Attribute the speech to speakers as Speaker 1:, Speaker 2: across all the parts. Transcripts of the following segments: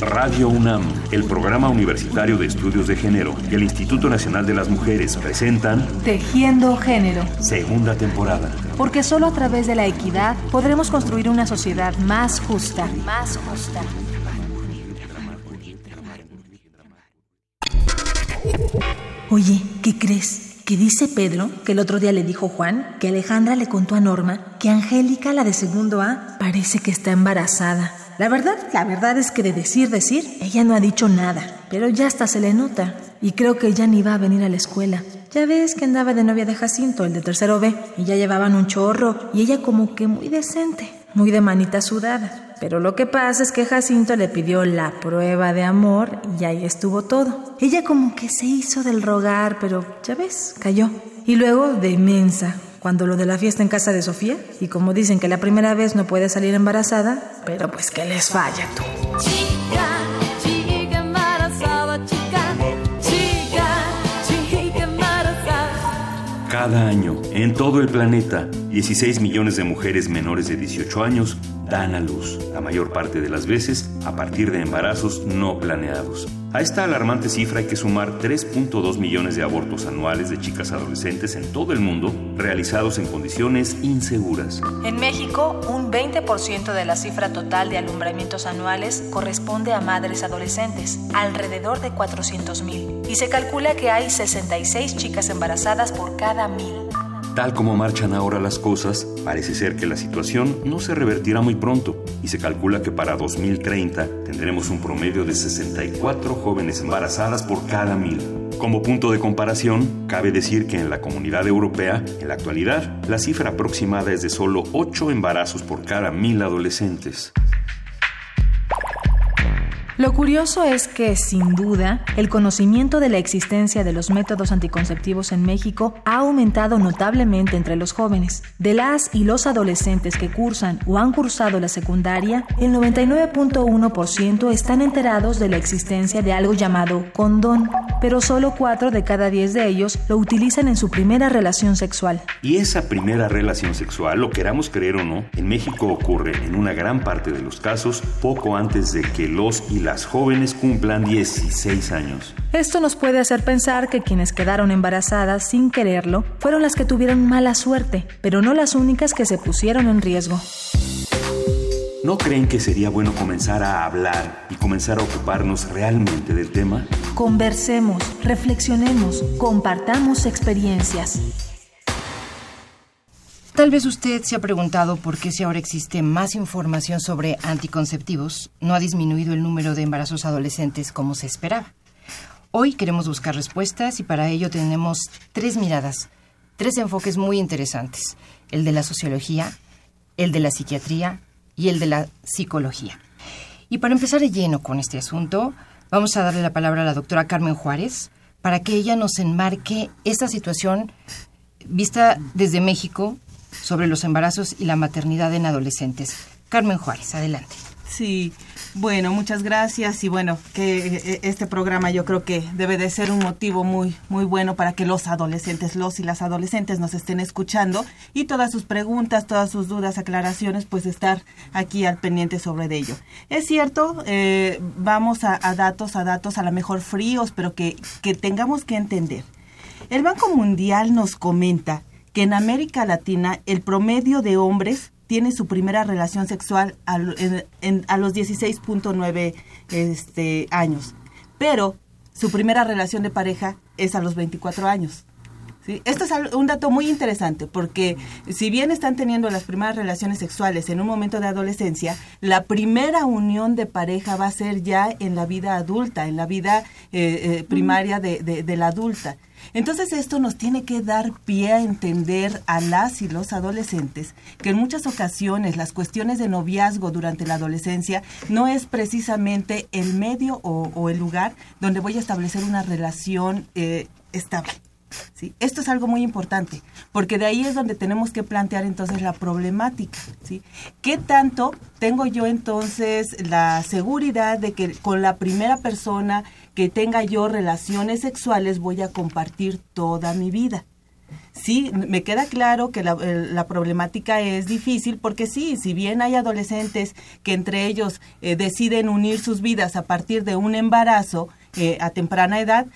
Speaker 1: Radio UNAM, el Programa Universitario de Estudios de Género y el Instituto Nacional de las Mujeres presentan
Speaker 2: Tejiendo Género,
Speaker 1: segunda temporada.
Speaker 2: porque solo a través de la equidad podremos construir una sociedad más justa. Más justa.
Speaker 3: Oye, ¿qué crees? Que dice Pedro que el otro día le dijo Juan que Alejandra le contó a Norma que Angélica, la de segundo A, parece que está embarazada. La verdad, la verdad es que de decir, decir, ella no ha dicho nada, pero ya hasta se le nota. Y creo que ya ni va a venir a la escuela. Ya ves que andaba de novia de Jacinto, el de tercero B, y ya llevaban un chorro, y ella como que muy decente, muy de manita sudada. Pero lo que pasa es que Jacinto le pidió la prueba de amor y ahí estuvo todo. Ella como que se hizo del rogar, pero ya ves, cayó. Y luego de mensa, cuando lo de la fiesta en casa de Sofía, y como dicen que la primera vez no puede salir embarazada, pero pues que les falla tú.
Speaker 4: Chica, chica embarazada, chica, chica, chica embarazada.
Speaker 1: Cada año, en todo el planeta, 16 millones de mujeres menores de 18 años dan a luz, la mayor parte de las veces a partir de embarazos no planeados. A esta alarmante cifra hay que sumar 3.2 millones de abortos anuales de chicas adolescentes en todo el mundo realizados en condiciones inseguras.
Speaker 2: En México, un 20% de la cifra total de alumbramientos anuales corresponde a madres adolescentes, alrededor de 400.000. Y se calcula que hay 66 chicas embarazadas por cada mil.
Speaker 1: Tal como marchan ahora las cosas, parece ser que la situación no se revertirá muy pronto y se calcula que para 2030 tendremos un promedio de 64 jóvenes embarazadas por cada mil. Como punto de comparación, cabe decir que en la comunidad europea, en la actualidad, la cifra aproximada es de solo 8 embarazos por cada mil adolescentes.
Speaker 2: Lo curioso es que, sin duda, el conocimiento de la existencia de los métodos anticonceptivos en México ha aumentado notablemente entre los jóvenes. De las y los adolescentes que cursan o han cursado la secundaria, el 99.1% están enterados de la existencia de algo llamado condón, pero solo 4 de cada 10 de ellos lo utilizan en su primera relación sexual.
Speaker 1: Y esa primera relación sexual, lo queramos creer o no, en México ocurre en una gran parte de los casos poco antes de que los y las jóvenes cumplan 16 años.
Speaker 2: Esto nos puede hacer pensar que quienes quedaron embarazadas sin quererlo fueron las que tuvieron mala suerte, pero no las únicas que se pusieron en riesgo.
Speaker 1: ¿No creen que sería bueno comenzar a hablar y comenzar a ocuparnos realmente del tema?
Speaker 2: Conversemos, reflexionemos, compartamos experiencias.
Speaker 5: Tal vez usted se ha preguntado por qué si ahora existe más información sobre anticonceptivos, no ha disminuido el número de embarazos adolescentes como se esperaba. Hoy queremos buscar respuestas y para ello tenemos tres miradas, tres enfoques muy interesantes, el de la sociología, el de la psiquiatría y el de la psicología. Y para empezar de lleno con este asunto, vamos a darle la palabra a la doctora Carmen Juárez para que ella nos enmarque esta situación vista desde México sobre los embarazos y la maternidad en adolescentes. Carmen Juárez, adelante.
Speaker 6: Sí, bueno, muchas gracias y bueno, que eh, este programa yo creo que debe de ser un motivo muy muy bueno para que los adolescentes, los y las adolescentes nos estén escuchando y todas sus preguntas, todas sus dudas, aclaraciones, pues estar aquí al pendiente sobre de ello. Es cierto, eh, vamos a, a datos, a datos a lo mejor fríos, pero que, que tengamos que entender. El Banco Mundial nos comenta que en América Latina el promedio de hombres tiene su primera relación sexual a, en- en- a los 16.9 este, años, pero su primera relación de pareja es a los 24 años. ¿Sí? Esto es un dato muy interesante porque si bien están teniendo las primeras relaciones sexuales en un momento de adolescencia, la primera unión de pareja va a ser ya en la vida adulta, en la vida eh, eh, primaria de, de- de la adulta. Entonces esto nos tiene que dar pie a entender a las y los adolescentes que en muchas ocasiones las cuestiones de noviazgo durante la adolescencia no es precisamente el medio o, o el lugar donde voy a establecer una relación eh, estable. Esto es algo muy importante, porque de ahí es donde tenemos que plantear entonces la problemática. ¿sí? ¿Qué tanto tengo yo entonces la seguridad de que con la primera persona que tenga yo relaciones sexuales voy a compartir toda mi vida? Sí, me queda claro que la, la problemática es difícil porque sí, si bien hay adolescentes que entre ellos eh, deciden unir sus vidas a partir de un embarazo eh, a temprana edad, eh,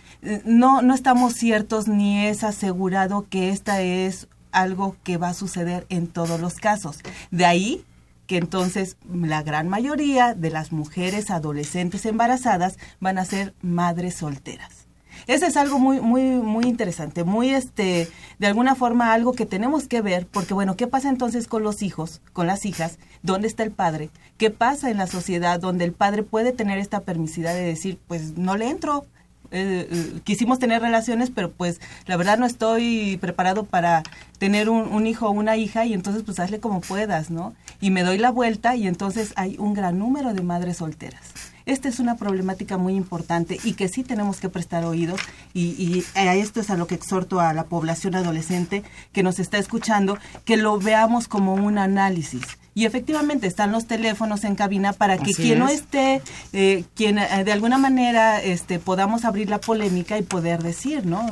Speaker 6: no, no estamos ciertos ni es asegurado que esta es algo que va a suceder en todos los casos. De ahí que entonces la gran mayoría de las mujeres adolescentes embarazadas van a ser madres solteras. Ese es algo muy, muy, muy interesante, muy, este, de alguna forma algo que tenemos que ver, porque bueno, ¿qué pasa entonces con los hijos, con las hijas? ¿Dónde está el padre? ¿Qué pasa en la sociedad donde el padre puede tener esta permisidad de decir, pues no le entro? Eh, eh, quisimos tener relaciones, pero pues la verdad no estoy preparado para tener un, hijo o una hija y entonces pues hazle como puedas, ¿no? Y me doy la vuelta y entonces hay un gran número de madres solteras. Esta es una problemática muy importante y que sí tenemos que prestar oídos y, y a esto es a lo que exhorto a la población adolescente que nos está escuchando, que lo veamos como un análisis. Y efectivamente están los teléfonos en cabina para que
Speaker 5: Así
Speaker 6: quien no
Speaker 5: es.
Speaker 6: esté, eh, quien eh, de alguna manera este, podamos abrir la polémica y poder decir, ¿no?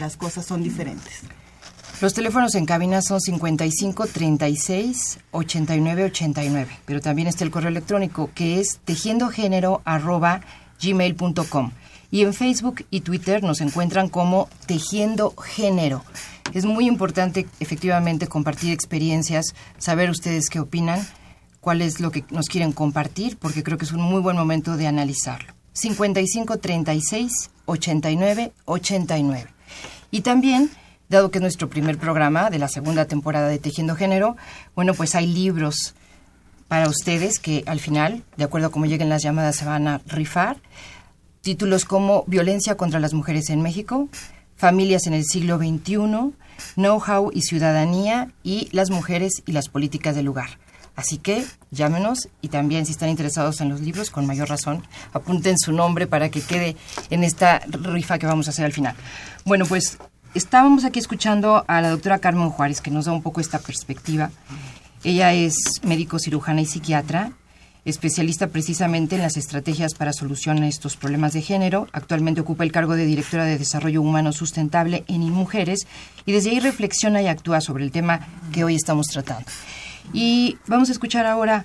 Speaker 6: Las cosas son diferentes.
Speaker 5: Los teléfonos en cabina son 55 36 89 89, pero también está el correo electrónico que es tejiendogénero arroba gmail.com. Y en Facebook y Twitter nos encuentran como Tejiendo Género. Es muy importante efectivamente compartir experiencias, saber ustedes qué opinan, cuál es lo que nos quieren compartir, porque creo que es un muy buen momento de analizarlo. 55 36 89 89. Y también, dado que es nuestro primer programa de la segunda temporada de Tejiendo Género, bueno, pues hay libros para ustedes que al final, de acuerdo a cómo lleguen las llamadas, se van a rifar. Títulos como Violencia contra las mujeres en México, Familias en el siglo XXI, Know-how y ciudadanía y las mujeres y las políticas del lugar. Así que llámenos y también si están interesados en los libros, con mayor razón, apunten su nombre para que quede en esta rifa que vamos a hacer al final. Bueno, pues estábamos aquí escuchando a la doctora Carmen Juárez, que nos da un poco esta perspectiva. Ella es médico cirujana y psiquiatra, especialista precisamente en las estrategias para solucionar estos problemas de género. Actualmente ocupa el cargo de directora de Desarrollo Humano Sustentable en InMujeres y desde ahí reflexiona y actúa sobre el tema que hoy estamos tratando. Y vamos a escuchar ahora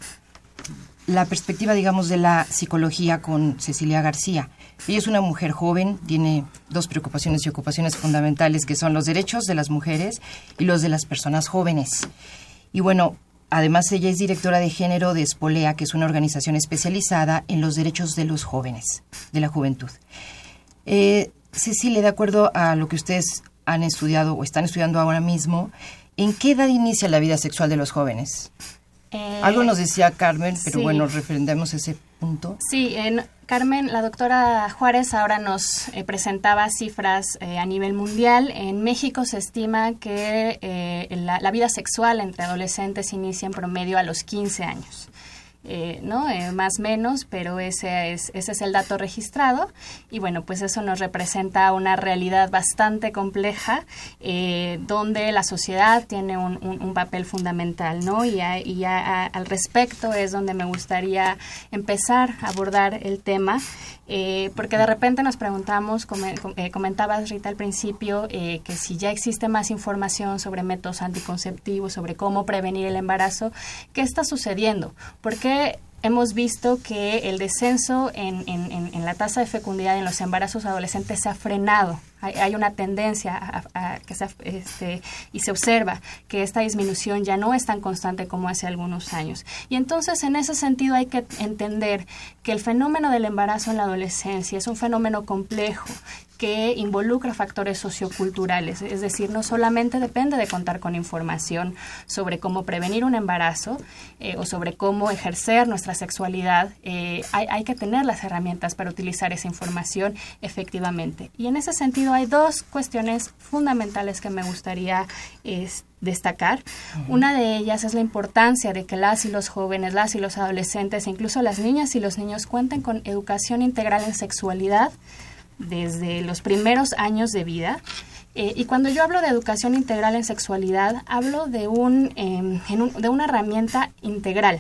Speaker 5: la perspectiva, digamos, de la psicología con Cecilia García. Ella es una mujer joven, tiene dos preocupaciones y ocupaciones fundamentales que son los derechos de las mujeres y los de las personas jóvenes. Y bueno, además ella es directora de género de Espolea, que es una organización especializada en los derechos de los jóvenes, de la juventud. Eh, Cecilia, de acuerdo a lo que ustedes han estudiado o están estudiando ahora mismo, ¿en qué edad inicia la vida sexual de los jóvenes?
Speaker 7: Eh,
Speaker 5: Algo nos decía Carmen, pero
Speaker 7: sí.
Speaker 5: bueno, referendamos ese punto.
Speaker 7: Sí, en- Carmen, la doctora Juárez ahora nos eh, presentaba cifras eh, a nivel mundial. En México se estima que eh, la, la vida sexual entre adolescentes inicia en promedio a los 15 años. Eh, ¿no? Eh, más menos, pero ese es, ese es el dato registrado y bueno, pues eso nos representa una realidad bastante compleja eh, donde la sociedad tiene un, un- un papel fundamental, ¿no? Y, a- y a- a- al respecto es donde me gustaría empezar a abordar el tema, eh, porque de repente nos preguntamos, com- eh, comentabas Rita al principio, eh, que si ya existe más información sobre métodos anticonceptivos, sobre cómo prevenir el embarazo, ¿qué está sucediendo? Hemos visto que el descenso en, la tasa de fecundidad en los embarazos adolescentes se ha frenado. Hay, una tendencia a, que se, este, y se observa que esta disminución ya no es tan constante como hace algunos años. Y entonces, en ese sentido, hay que entender que el fenómeno del embarazo en la adolescencia es un fenómeno complejo que involucra factores socioculturales, es decir, no solamente depende de contar con información sobre cómo prevenir un embarazo eh, o sobre cómo ejercer nuestra sexualidad, eh, hay, hay que tener las herramientas para utilizar esa información efectivamente. Y en ese sentido hay dos cuestiones fundamentales que me gustaría es, destacar. Una de ellas es la importancia de que las y los jóvenes, las y los adolescentes, incluso las niñas y los niños cuenten con educación integral en sexualidad desde los primeros años de vida. Eh, y cuando yo hablo de educación integral en sexualidad, hablo de, un, eh, en un- de una herramienta integral.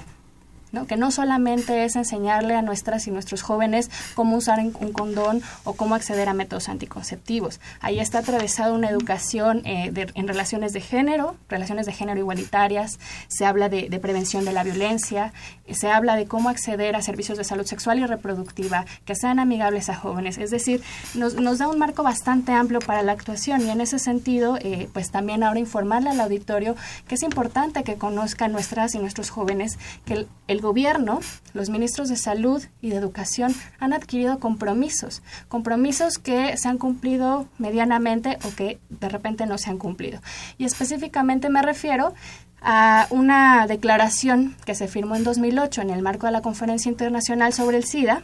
Speaker 7: Que no solamente es enseñarle a nuestras y nuestros jóvenes cómo usar un condón o cómo acceder a métodos anticonceptivos. Ahí está atravesada una educación eh, en relaciones de género, relaciones de género igualitarias, se habla de, prevención de la violencia, se habla de cómo acceder a servicios de salud sexual y reproductiva que sean amigables a jóvenes. Es decir, nos, nos da un marco bastante amplio para la actuación y en ese sentido, eh, pues también ahora informarle al auditorio que es importante que conozcan nuestras y nuestros jóvenes que el gobierno, los ministros de salud y de educación han adquirido compromisos, compromisos que se han cumplido medianamente o que de repente no se han cumplido. Y específicamente me refiero a una declaración que se firmó en 2008 en el marco de la Conferencia Internacional sobre el SIDA,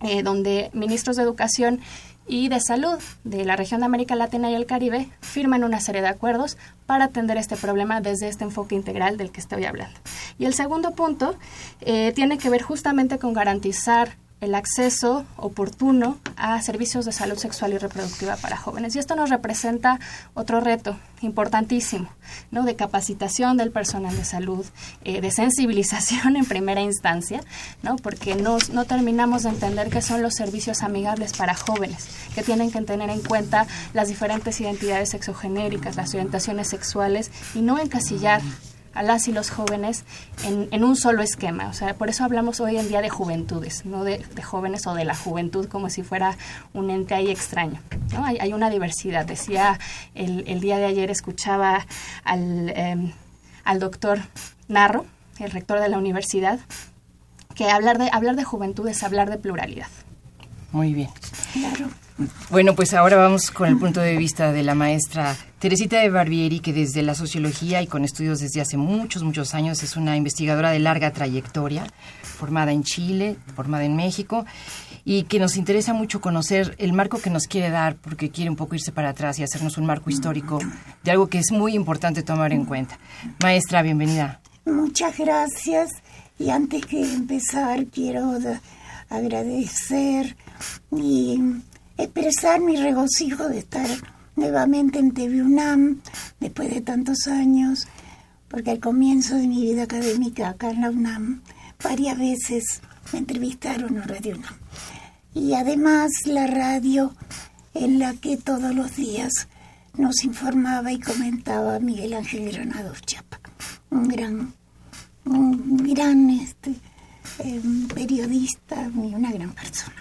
Speaker 7: eh, donde ministros de Educación y de Salud de la región de América Latina y el Caribe firman una serie de acuerdos para atender este problema desde este enfoque integral del que estoy hablando. Y el segundo punto eh, tiene que ver justamente con garantizar el acceso oportuno a servicios de salud sexual y reproductiva para jóvenes. Y esto nos representa otro reto importantísimo, ¿no? De capacitación del personal de salud, eh, de sensibilización en primera instancia, ¿no? Porque no, no terminamos de entender qué son los servicios amigables para jóvenes, que tienen que tener en cuenta las diferentes identidades sexogenéricas, las orientaciones sexuales y no encasillar a las y los jóvenes en, en, un solo esquema. O sea, por eso hablamos hoy en día de juventudes, no de, de jóvenes o de la juventud como si fuera un ente ahí extraño. ¿no? Hay, hay, una diversidad. Decía, el, el, día de ayer escuchaba al, eh, al doctor Narro, el rector de la universidad, que hablar de, hablar de juventud es hablar de pluralidad.
Speaker 5: Muy bien.
Speaker 3: Claro.
Speaker 5: Bueno, pues ahora vamos con el punto de vista de la maestra Teresita de Barbieri, que desde la sociología y con estudios desde hace muchos, muchos años es una investigadora de larga trayectoria, formada en Chile, formada en México, y que nos interesa mucho conocer el marco que nos quiere dar, porque quiere un poco irse para atrás y hacernos un marco histórico de algo que es muy importante tomar en cuenta. Maestra, bienvenida.
Speaker 8: Muchas gracias. Y antes que empezar, quiero agradecer y expresar mi regocijo de estar nuevamente en TV UNAM después de tantos años, porque al comienzo de mi vida académica acá en la UNAM, varias veces me entrevistaron en Radio UNAM. Y además la radio en la que todos los días nos informaba y comentaba Miguel Ángel Granados Chapa, un gran, un gran este, eh, periodista y una gran persona.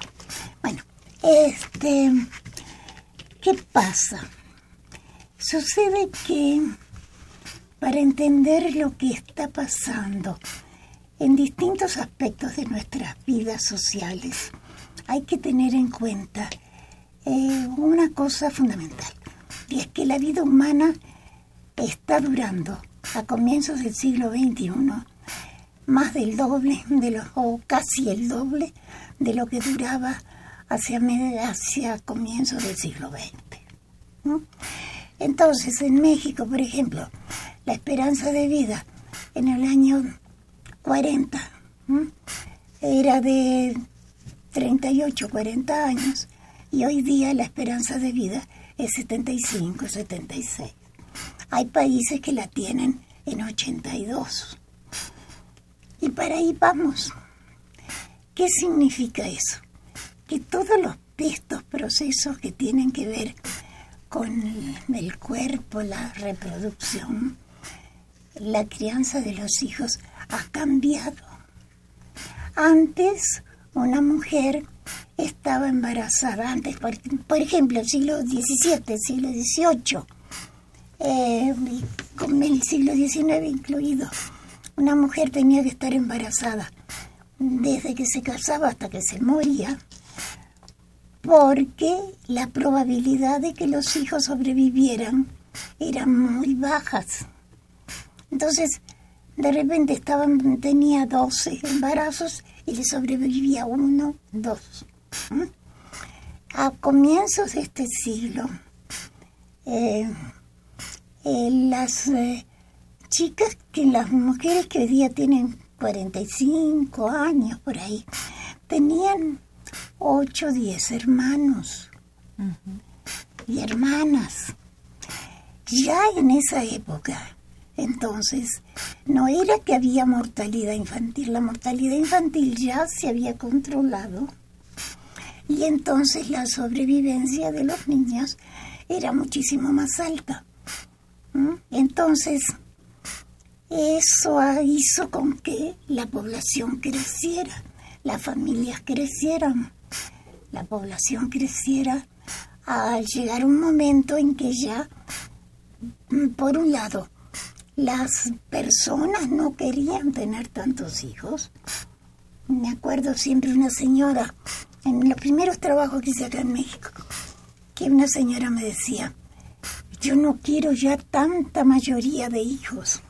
Speaker 8: Bueno, este, ¿qué pasa? Sucede que para entender lo que está pasando en distintos aspectos de nuestras vidas sociales, hay que tener en cuenta eh, una cosa fundamental, y es que la vida humana está durando a comienzos del siglo XXI más del doble de o casi el doble de lo que duraba hacia, hacia comienzos del siglo XX. Entonces, en México, por ejemplo, la esperanza de vida en el año 40 ¿no? era de 38, 40 años y hoy día la esperanza de vida es 75, 76. Hay países que la tienen en 82. Y para ahí vamos. ¿Qué significa eso? Que todos los, estos procesos que tienen que ver con el cuerpo, la reproducción, la crianza de los hijos ha cambiado. Antes una mujer estaba embarazada, antes, por, por ejemplo, siglo XVII, siglo XVIII, eh, con el siglo XIX incluido, una mujer tenía que estar embarazada desde que se casaba hasta que se moría, porque la probabilidad de que los hijos sobrevivieran eran muy bajas. Entonces, de repente estaban, tenía 12 embarazos y le sobrevivía uno, dos. A comienzos de este siglo, eh, eh, las eh, chicas, que las mujeres que hoy día tienen 45 años por ahí, tenían 8, 10 hermanos uh -huh. y hermanas. Ya en esa época Entonces, no era que había mortalidad infantil, la mortalidad infantil ya se había controlado y entonces la sobrevivencia de los niños era muchísimo más alta. ¿Mm? Entonces, eso hizo con que la población creciera, las familias crecieran, la población creciera al llegar un momento en que ya, mm, por un lado, las personas no querían tener tantos hijos. Me acuerdo siempre una señora, en los primeros trabajos que hice acá en México, que una señora me decía, yo no quiero ya tanta mayoría de hijos.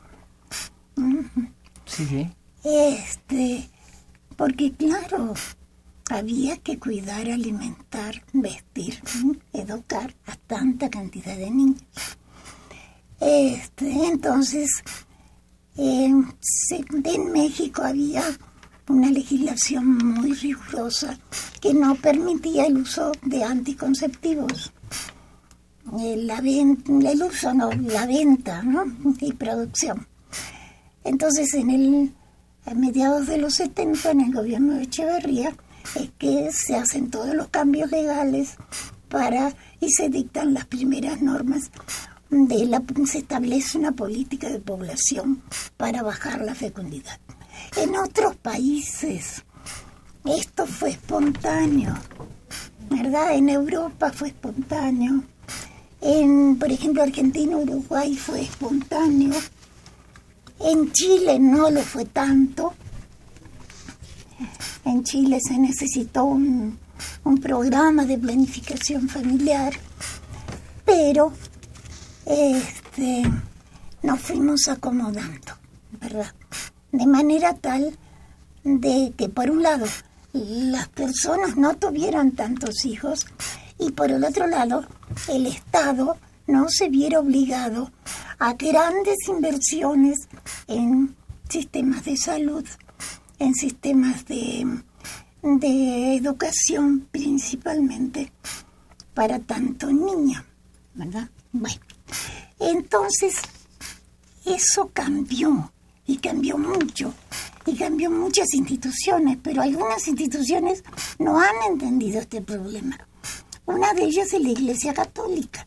Speaker 5: Sí.
Speaker 8: Este, porque claro, había que cuidar, alimentar, vestir, educar a tanta cantidad de niños. Este, entonces, eh, en México había una legislación muy rigurosa que no permitía el uso de anticonceptivos. La el uso, no, la venta ¿no? y producción. Entonces, en el, a mediados de los 70, en el gobierno de Echeverría, es que se hacen todos los cambios legales para y se dictan las primeras normas de se establece una política de población para bajar la fecundidad. En otros países esto fue espontáneo, ¿verdad? En Europa fue espontáneo. En, por ejemplo, Argentina, Uruguay fue espontáneo. En Chile no lo fue tanto. En Chile se necesitó un, programa de planificación familiar, pero este, nos fuimos acomodando, ¿verdad? De manera tal de que, por un lado, las personas no tuvieran tantos hijos y, por el otro lado, el Estado no se viera obligado a grandes inversiones en sistemas de salud, en sistemas de, de educación principalmente para tanto niño, ¿verdad? Bueno, entonces eso cambió y cambió mucho y cambió muchas instituciones, pero algunas instituciones no han entendido este problema. Una de ellas es la Iglesia Católica.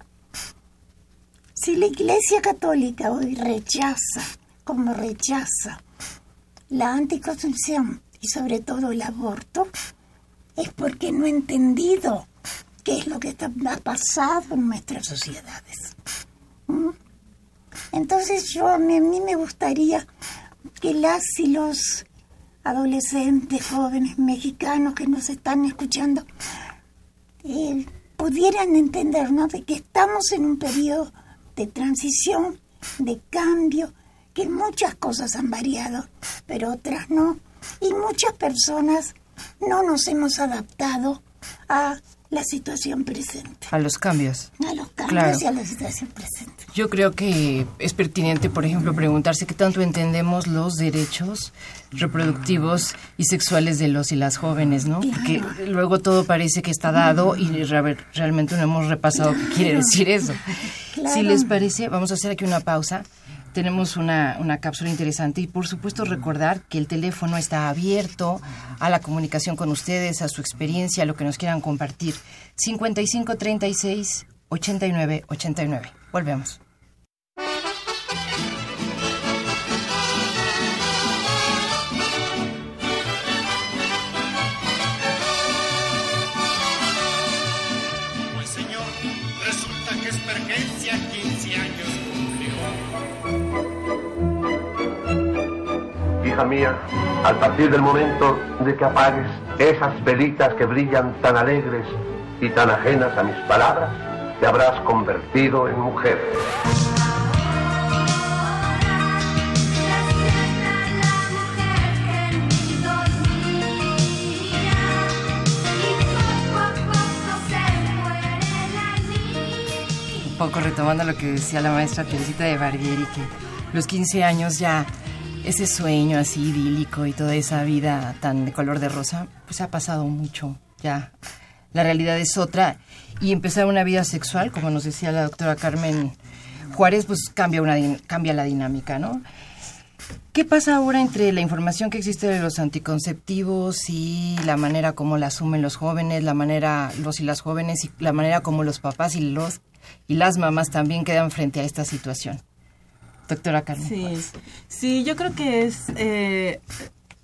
Speaker 8: Si la Iglesia Católica hoy rechaza, como rechaza, la anticoncepción y sobre todo el aborto, es porque no ha entendido qué es lo que está, ha pasado en nuestras sociedades. ¿Mm? Entonces yo a mí, me gustaría que las y los adolescentes, jóvenes mexicanos que nos están escuchando, eh, pudieran entender ¿no? de que estamos en un periodo de transición, de cambio, que muchas cosas han variado, pero otras no. Y muchas personas no nos hemos adaptado a la situación presente,
Speaker 5: A los cambios.
Speaker 8: a los cambios
Speaker 5: Claro.
Speaker 8: y a la situación presente.
Speaker 5: Yo creo que es pertinente, por ejemplo, preguntarse qué tanto entendemos los derechos reproductivos y sexuales de los y las jóvenes, ¿no? Porque luego todo parece que está dado y re- realmente no hemos repasado qué quiere decir eso. Si les parece, vamos a hacer aquí una pausa. Tenemos una, una cápsula interesante y por supuesto recordar que el teléfono está abierto a la comunicación con ustedes, a su experiencia, a lo que nos quieran compartir. 55 36 89 89. Volvemos.
Speaker 9: Hija mía, al partir del momento de que apagues esas velitas que brillan tan alegres y tan ajenas a mis palabras, te habrás convertido en mujer.
Speaker 5: Un poco retomando lo que decía la maestra Teresita de Barbieri, que los 15 años ya, ese sueño así idílico y toda esa vida tan de color de rosa, pues ha pasado mucho ya. La realidad es otra. Y empezar una vida sexual, como nos decía la doctora Carmen Juárez, pues cambia, una, cambia la dinámica, ¿no? ¿Qué pasa ahora entre la información que existe de los anticonceptivos y la manera como la asumen los jóvenes, la manera, los y las jóvenes, y la manera como los papás y los y las mamás también quedan frente a esta situación? Doctora Carmen.
Speaker 6: Sí,
Speaker 5: Juárez.
Speaker 6: sí, yo creo que es eh,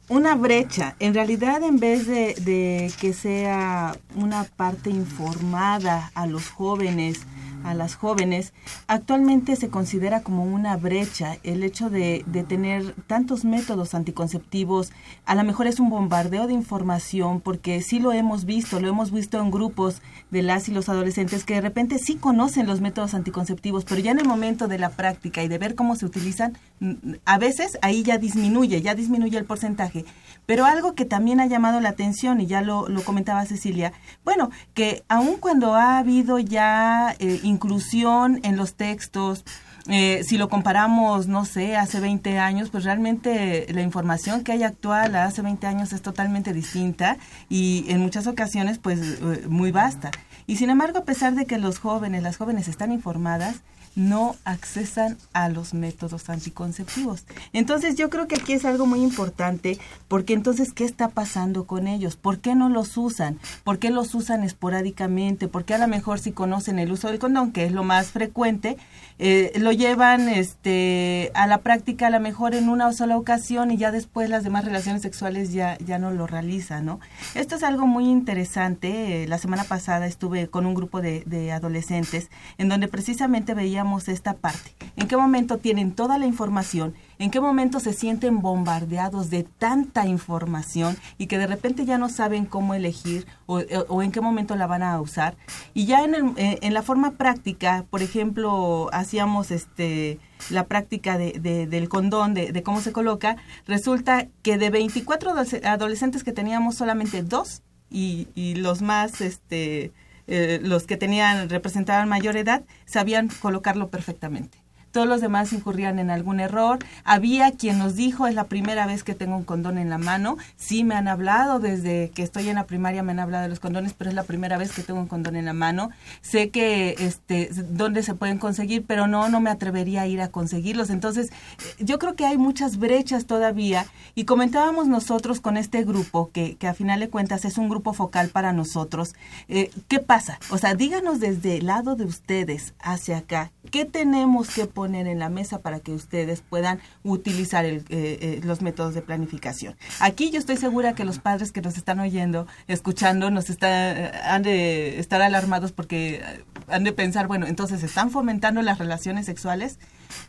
Speaker 6: una brecha. En realidad, en vez de, de que sea una parte informada a los jóvenes, a las jóvenes, actualmente se considera como una brecha el hecho de, tener tantos métodos anticonceptivos. A lo mejor es un bombardeo de información porque sí lo hemos visto, lo hemos visto en grupos de las y los adolescentes que de repente sí conocen los métodos anticonceptivos, pero ya en el momento de la práctica y de ver cómo se utilizan, mm, a veces ahí ya disminuye, ya disminuye el porcentaje. Pero algo que también ha llamado la atención, y ya lo, lo comentaba Cecilia, bueno, que aun cuando ha habido ya eh, inclusión en los textos, eh, si lo comparamos, no sé, hace 20 años, pues realmente la información que hay actual hace 20 años es totalmente distinta y en muchas ocasiones pues eh, muy vasta. Y sin embargo, a pesar de que los jóvenes, las jóvenes están informadas, no accesan a los métodos anticonceptivos. Entonces yo creo que aquí es algo muy importante porque entonces ¿qué está pasando con ellos? ¿Por qué no los usan? ¿Por qué los usan esporádicamente? ¿Por qué a lo mejor si conocen el uso del condón, que es lo más frecuente, eh, lo llevan este, a la práctica a lo mejor en una sola ocasión y ya después las demás relaciones sexuales ya, ya no lo realizan, ¿no? Esto es algo muy interesante. Eh, la semana pasada estuve con un grupo de, de adolescentes en donde precisamente veíamos esta parte. ¿En qué momento tienen toda la información? ¿En qué momento se sienten bombardeados de tanta información y que de repente ya no saben cómo elegir o, en qué momento la van a usar? Y ya en, el- eh, en la forma práctica, por ejemplo, hacíamos este la práctica de, de- del condón, de, de cómo se coloca, resulta que de 24 adolesc- adolescentes que teníamos solamente dos y, y los más, este, eh, los que tenían, representaban mayor edad, sabían colocarlo perfectamente. Todos los demás incurrían en algún error. Había quien nos dijo, es la primera vez que tengo un condón en la mano. Sí, me han hablado desde que estoy en la primaria, me han hablado de los condones, pero es la primera vez que tengo un condón en la mano. Sé que, este, dónde se pueden conseguir, pero no, no me atrevería a ir a conseguirlos. Entonces, eh, yo creo que hay muchas brechas todavía. Y comentábamos nosotros con este grupo, que, que a final de cuentas es un grupo focal para nosotros. eh, ¿Qué pasa? O sea, díganos desde el lado de ustedes hacia acá, ¿qué tenemos que poner en la mesa para que ustedes puedan utilizar el, eh, eh, los métodos de planificación? Aquí yo estoy segura que los padres que nos están oyendo, escuchando, nos está, eh, han de estar alarmados porque eh, han de pensar, bueno, entonces, ¿están fomentando las relaciones sexuales?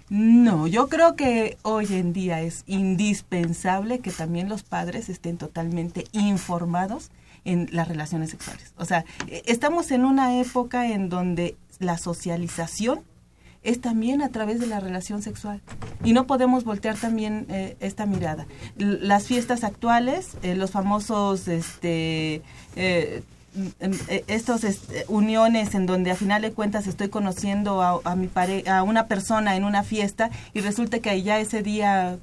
Speaker 6: No, yo creo que hoy en día es indispensable que también los padres estén totalmente informados en las relaciones sexuales. O sea, estamos en una época en donde la socialización es también a través de la relación sexual. Y no podemos voltear también eh, esta mirada. Las fiestas actuales, eh, los famosos, este, eh, mm, estos este, uniones en donde a final de cuentas estoy conociendo a, mi pare a una persona en una fiesta y resulta que ya ese día,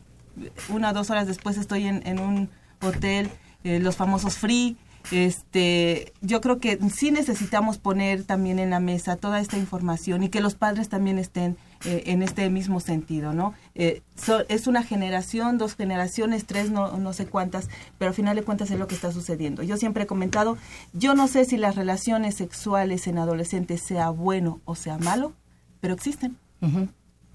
Speaker 6: una o dos horas después estoy en, en un hotel, los famosos free, este, yo creo que sí necesitamos poner también en la mesa toda esta información y que los padres también estén eh, en este mismo sentido, ¿no? Eh, so- es una generación, dos generaciones, tres, no, no sé cuántas, pero al final de cuentas es lo que está sucediendo. Yo siempre he comentado, yo no sé si las relaciones sexuales en adolescentes sea bueno o sea malo, pero existen.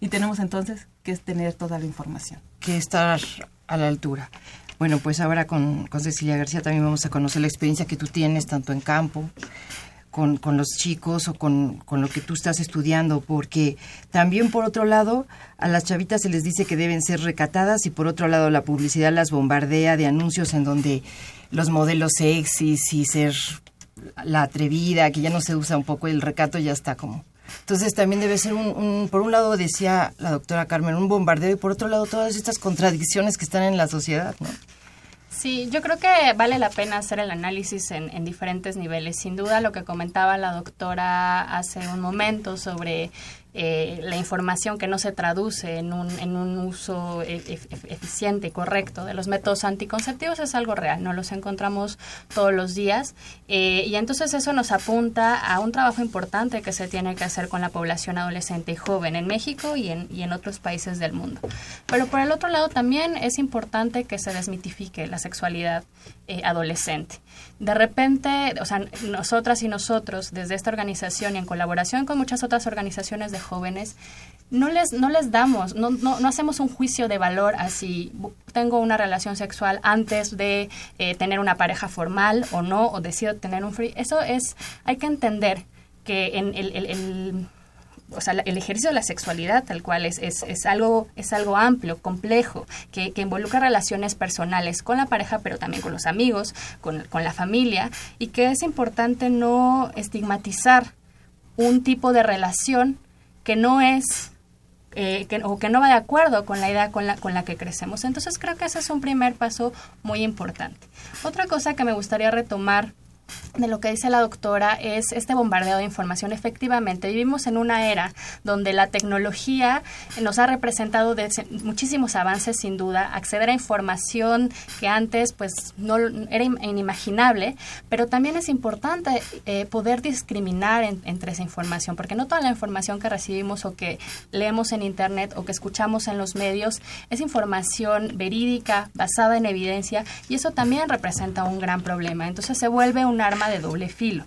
Speaker 6: Y tenemos entonces que tener toda la información.
Speaker 5: que estar a la altura. Bueno, pues ahora con, con Cecilia García también vamos a conocer la experiencia que tú tienes tanto en campo, con, con los chicos o con, con lo que tú estás estudiando, porque también por otro lado a las chavitas se les dice que deben ser recatadas y por otro lado la publicidad las bombardea de anuncios en donde los modelos sexys y ser la atrevida, que ya no se usa un poco el recato, ya está como... Entonces también debe ser un, un- por un lado decía la doctora Carmen, un bombardeo y por otro lado todas estas contradicciones que están en la sociedad, ¿no?
Speaker 7: Sí, yo creo que vale la pena hacer el análisis en, en diferentes niveles. Sin duda, lo que comentaba la doctora hace un momento sobre eh, la información que no se traduce en un, en un uso e- e- eficiente y correcto de los métodos anticonceptivos es algo real, no los encontramos todos los días eh, y entonces eso nos apunta a un trabajo importante que se tiene que hacer con la población adolescente y joven en México y en, y en otros países del mundo. Pero por el otro lado también es importante que se desmitifique la sexualidad eh, adolescente. De repente, o sea, nosotras y nosotros desde esta organización y en colaboración con muchas otras organizaciones de jóvenes, no les, no les damos, no, no, no hacemos un juicio de valor así, bu- tengo una relación sexual antes de eh, tener una pareja formal o no, o decido tener un free. Eso es, hay que entender que en el, el- el- o sea, el ejercicio de la sexualidad tal cual es, es, es algo, es algo amplio, complejo, que, que involucra relaciones personales con la pareja, pero también con los amigos, con, con la familia, y que es importante no estigmatizar un tipo de relación que no es eh, que, o que no va de acuerdo con la idea con la, con la que crecemos. Entonces creo que ese es un primer paso muy importante. Otra cosa que me gustaría retomar de lo que dice la doctora es este bombardeo de información. Efectivamente, vivimos en una era donde la tecnología nos ha representado de muchísimos avances, sin duda, acceder a información que antes pues no era inimaginable, pero también es importante eh, poder discriminar en, entre esa información, porque no toda la información que recibimos o que leemos en internet o que escuchamos en los medios es información verídica, basada en evidencia, y eso también representa un gran problema. Entonces se vuelve un arma de doble filo.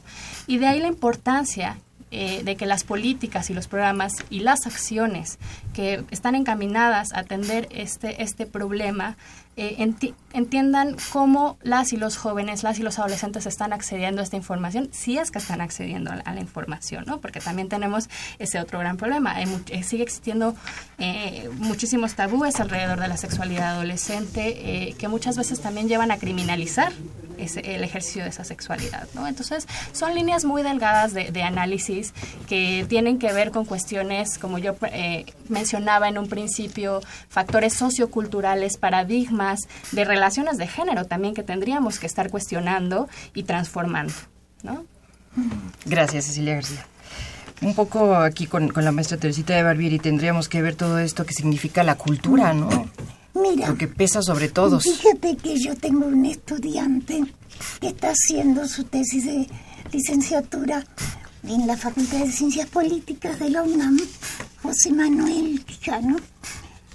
Speaker 7: Y de ahí la importancia eh, de que las políticas y los programas y las acciones que están encaminadas a atender este, este problema eh, enti entiendan cómo las y los jóvenes, las y los adolescentes están accediendo a esta información, si es que están accediendo a la, a la información, ¿no? Porque también tenemos ese otro gran problema. Hay eh, sigue existiendo eh, muchísimos tabúes alrededor de la sexualidad adolescente eh, que muchas veces también llevan a criminalizar ese, el ejercicio de esa sexualidad, ¿no? Entonces, son líneas muy delgadas de, de análisis que tienen que ver con cuestiones, como yo eh, mencionaba en un principio, factores socioculturales, paradigmas de relaciones de género también que tendríamos que estar cuestionando y transformando, ¿no?
Speaker 5: Gracias, Cecilia García. Un poco aquí con, con la maestra Teresita de Barbieri tendríamos que ver todo esto que significa la cultura, ¿no?
Speaker 8: Mira.
Speaker 5: Lo que pesa sobre todos.
Speaker 8: Fíjate que yo tengo un estudiante que está haciendo su tesis de licenciatura en la Facultad de Ciencias Políticas de la UNAM, José Manuel Quijano,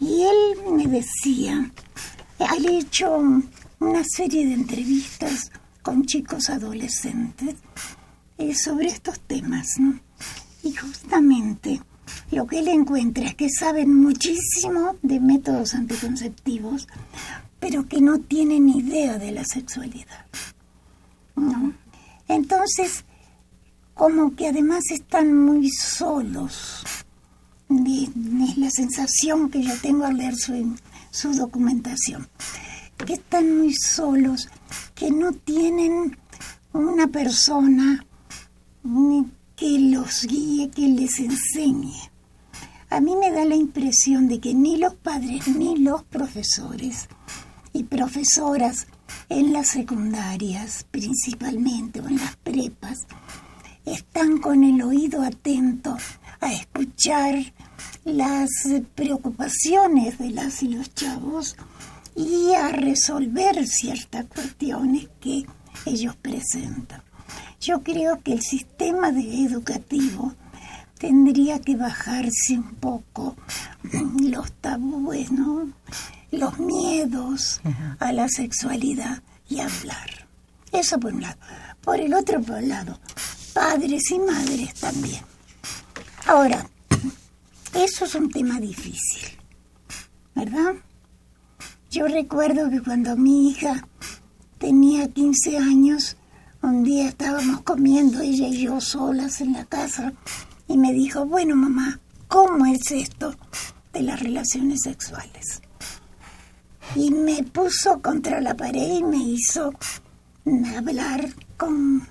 Speaker 8: y él me decía, ha hecho una serie de entrevistas con chicos adolescentes eh, sobre estos temas, ¿no? Y justamente lo que él encuentra es que saben muchísimo de métodos anticonceptivos, pero que no tienen idea de la sexualidad. ¿no? Entonces, como que además están muy solos. Es la sensación que yo tengo al leer su, su documentación. Que están muy solos, que no tienen una persona que los guíe, que les enseñe. A mí me da la impresión de que ni los padres ni los profesores y profesoras en las secundarias principalmente o en las prepas están con el oído atento a escuchar las preocupaciones de las y los chavos y a resolver ciertas cuestiones que ellos presentan. Yo creo que el sistema de educativo tendría que bajarse un poco los tabúes, ¿no? los miedos a la sexualidad y hablar. Eso por un lado. Por el otro por lado, padres y madres también. Ahora, eso es un tema difícil, ¿verdad? Yo recuerdo que cuando mi hija tenía 15 años, un día estábamos comiendo ella y yo solas en la casa y me dijo, bueno mamá, ¿cómo es esto de las relaciones sexuales? Y me puso contra la pared y me hizo hablar con,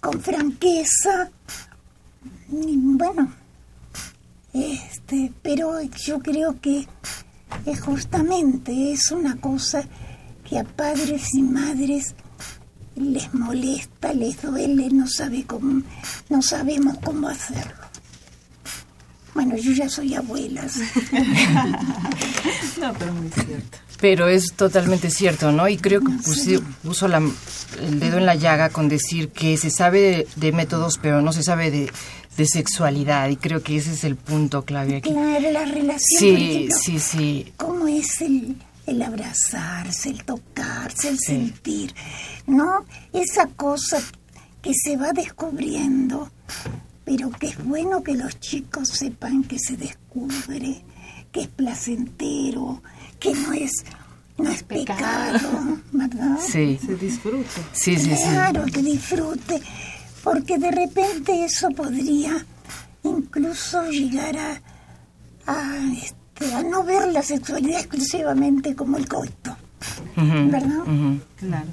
Speaker 8: con franqueza. Bueno, este, pero yo creo que es justamente es una cosa que a padres y madres les molesta, les duele, no sabe cómo, no sabemos cómo hacerlo. Bueno, yo ya soy abuela.
Speaker 6: No, pero muy cierto.
Speaker 5: Pero es totalmente cierto, ¿no? Y creo que pusi- puso la- el dedo en la llaga con decir que se sabe de, de métodos, pero no se sabe de, de sexualidad. Y creo que ese es el punto clave aquí.
Speaker 8: Claro, la relación,
Speaker 5: Sí,
Speaker 8: ejemplo,
Speaker 5: sí, sí.
Speaker 8: cómo es el, el abrazarse, el tocarse, el
Speaker 5: Sí.
Speaker 8: sentir, ¿no? Esa cosa que se va descubriendo, pero que es bueno que los chicos sepan que se descubre, que es placentero, que no es, no es pecado, ¿verdad?
Speaker 5: Sí.
Speaker 6: Se disfruta.
Speaker 5: Sí, sí, sí.
Speaker 8: Claro, que disfrute, porque de repente eso podría incluso llegar a, a, este, a no ver la sexualidad exclusivamente como el coito, ¿verdad?
Speaker 6: Claro.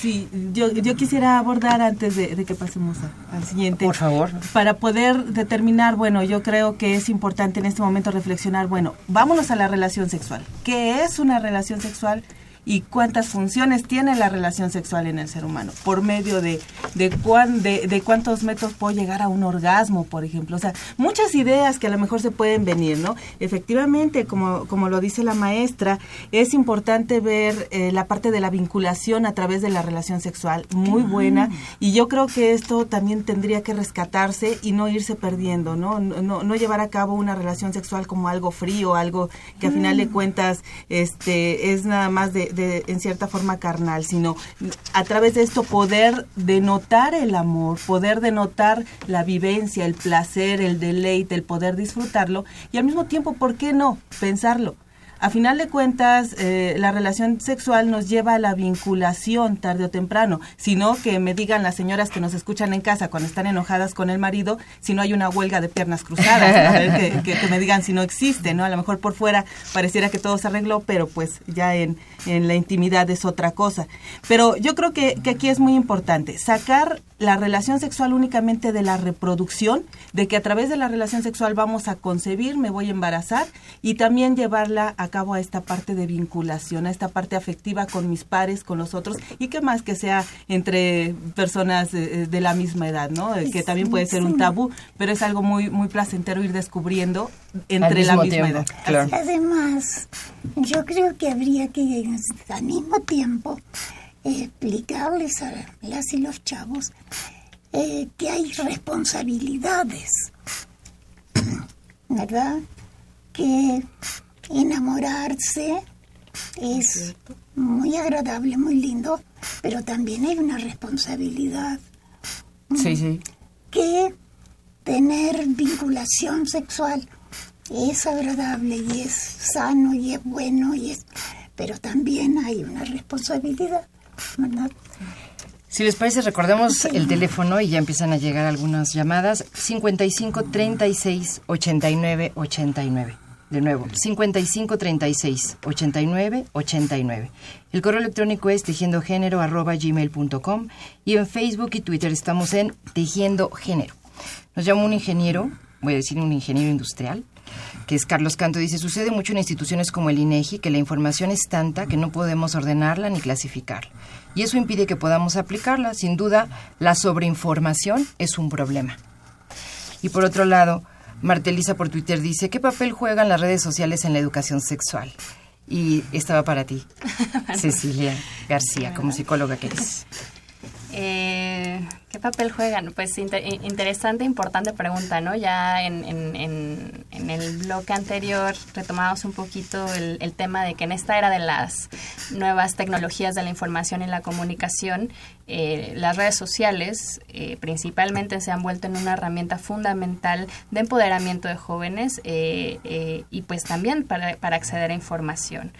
Speaker 6: Sí, yo, yo quisiera abordar antes de, de que pasemos a- al siguiente.
Speaker 5: Por favor.
Speaker 6: Para poder determinar, bueno, yo creo que es importante en este momento reflexionar, bueno, vámonos a la relación sexual. ¿Qué es una relación sexual? Y cuántas funciones tiene la relación sexual en el ser humano, por medio de, de, cuán, de, de cuántos metros puedo llegar a un orgasmo, por ejemplo. O sea, muchas ideas que a lo mejor se pueden venir, ¿no? Efectivamente, como, como lo dice la maestra, es importante ver eh, la parte de la vinculación a través de la relación sexual, muy buena, y yo creo que esto también tendría que rescatarse y no irse perdiendo, ¿no? No, no, no llevar a cabo una relación sexual como algo frío, algo que a final de cuentas este, es nada más de, de, en cierta forma carnal, sino a través de esto poder denotar el amor, poder denotar la vivencia, el placer, el deleite, el poder disfrutarlo y al mismo tiempo, ¿por qué no? Pensarlo. A final de cuentas, eh, la relación sexual nos lleva a la vinculación tarde o temprano, sino que me digan las señoras que nos escuchan en casa cuando están enojadas con el marido, si no hay una huelga de piernas cruzadas, a ver, que, que- que me digan si no existe, ¿no? A lo mejor por fuera pareciera que todo se arregló, pero pues ya en, en la intimidad es otra cosa. Pero yo creo que, que aquí es muy importante sacar la relación sexual únicamente de la reproducción, de que a través de la relación sexual vamos a concebir, me voy a embarazar y también llevarla a cabo a esta parte de vinculación, a esta parte afectiva con mis pares, con los otros y que más que sea entre personas eh, de, la misma edad, ¿no? Eh, Que también puede ser un tabú, pero es algo muy muy placentero ir descubriendo entre la misma
Speaker 5: tiempo,
Speaker 6: edad.
Speaker 5: claro.
Speaker 8: Además, yo creo que habría que al mismo tiempo explicarles a las y los chavos eh, que hay responsabilidades, ¿verdad? Que enamorarse es muy agradable, muy lindo, pero también hay una responsabilidad
Speaker 5: Sí, sí.
Speaker 8: que tener vinculación sexual es agradable y es sano y es bueno y es pero también hay una responsabilidad ¿verdad?
Speaker 5: Si les parece, recordemos el teléfono y ya empiezan a llegar algunas llamadas. 55 36 89 89. De nuevo, 55 36 89 89. El correo electrónico es tejiendogénero arroba gmail.com y en Facebook y Twitter estamos en Tejiendo Género. Nos llama un ingeniero, voy a decir un ingeniero industrial, que es Carlos Canto, dice, sucede mucho en instituciones como el INEGI que la información es tanta que no podemos ordenarla ni clasificarla. Y eso impide que podamos aplicarla. Sin duda, la sobreinformación es un problema. Y por otro lado, Martelisa por Twitter dice, ¿qué papel juegan las redes sociales en la educación sexual? Y estaba para ti, Cecilia García, como psicóloga que eres.
Speaker 7: Eh, ¿Qué papel juegan? Pues inter- in- interesante, importante pregunta, ¿no? Ya en, en- en- en el bloque anterior retomamos un poquito el tema de que en esta era de las nuevas tecnologías de la información y la comunicación, eh, las redes sociales eh, principalmente se han vuelto en una herramienta fundamental de empoderamiento de jóvenes eh, y pues también para, para acceder a información.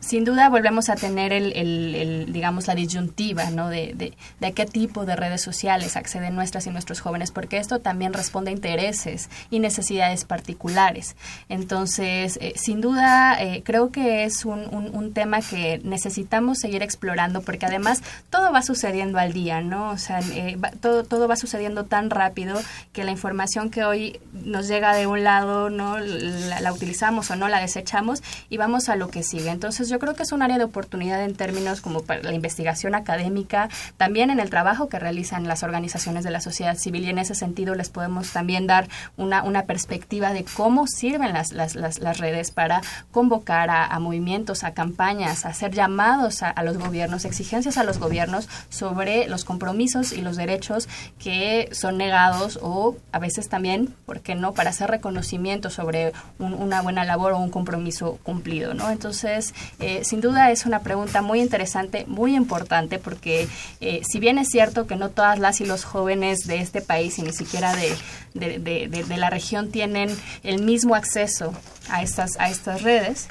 Speaker 7: Sin duda volvemos a tener el, digamos la disyuntiva ¿no? de, de, qué tipo de redes sociales acceden nuestras y nuestros jóvenes porque esto también responde a intereses y necesidades particulares entonces sin duda creo que es un- un tema que necesitamos seguir explorando porque además todo va sucediendo al día no o sea eh, va- todo todo va sucediendo tan rápido que la información que hoy nos llega de un lado no la, utilizamos o no la desechamos y vamos a lo que sigue. Entonces yo creo que es un área de oportunidad en términos como para la investigación académica también en el trabajo que realizan las organizaciones de la sociedad civil y en ese sentido les podemos también dar una, una perspectiva de cómo sirven las, las, las, redes para convocar a, a movimientos, a campañas, a hacer llamados a, a los gobiernos, exigencias a los gobiernos sobre los compromisos y los derechos que son negados o a veces también, ¿por qué no?, para hacer reconocimiento sobre un- una buena labor o un compromiso cumplido, ¿no? Entonces, eh, sin duda es una pregunta muy interesante, muy importante, porque eh, si bien es cierto que no todas las y los jóvenes de este país y ni siquiera de, de- de- la región tienen el mismo acceso a estas, a estas redes,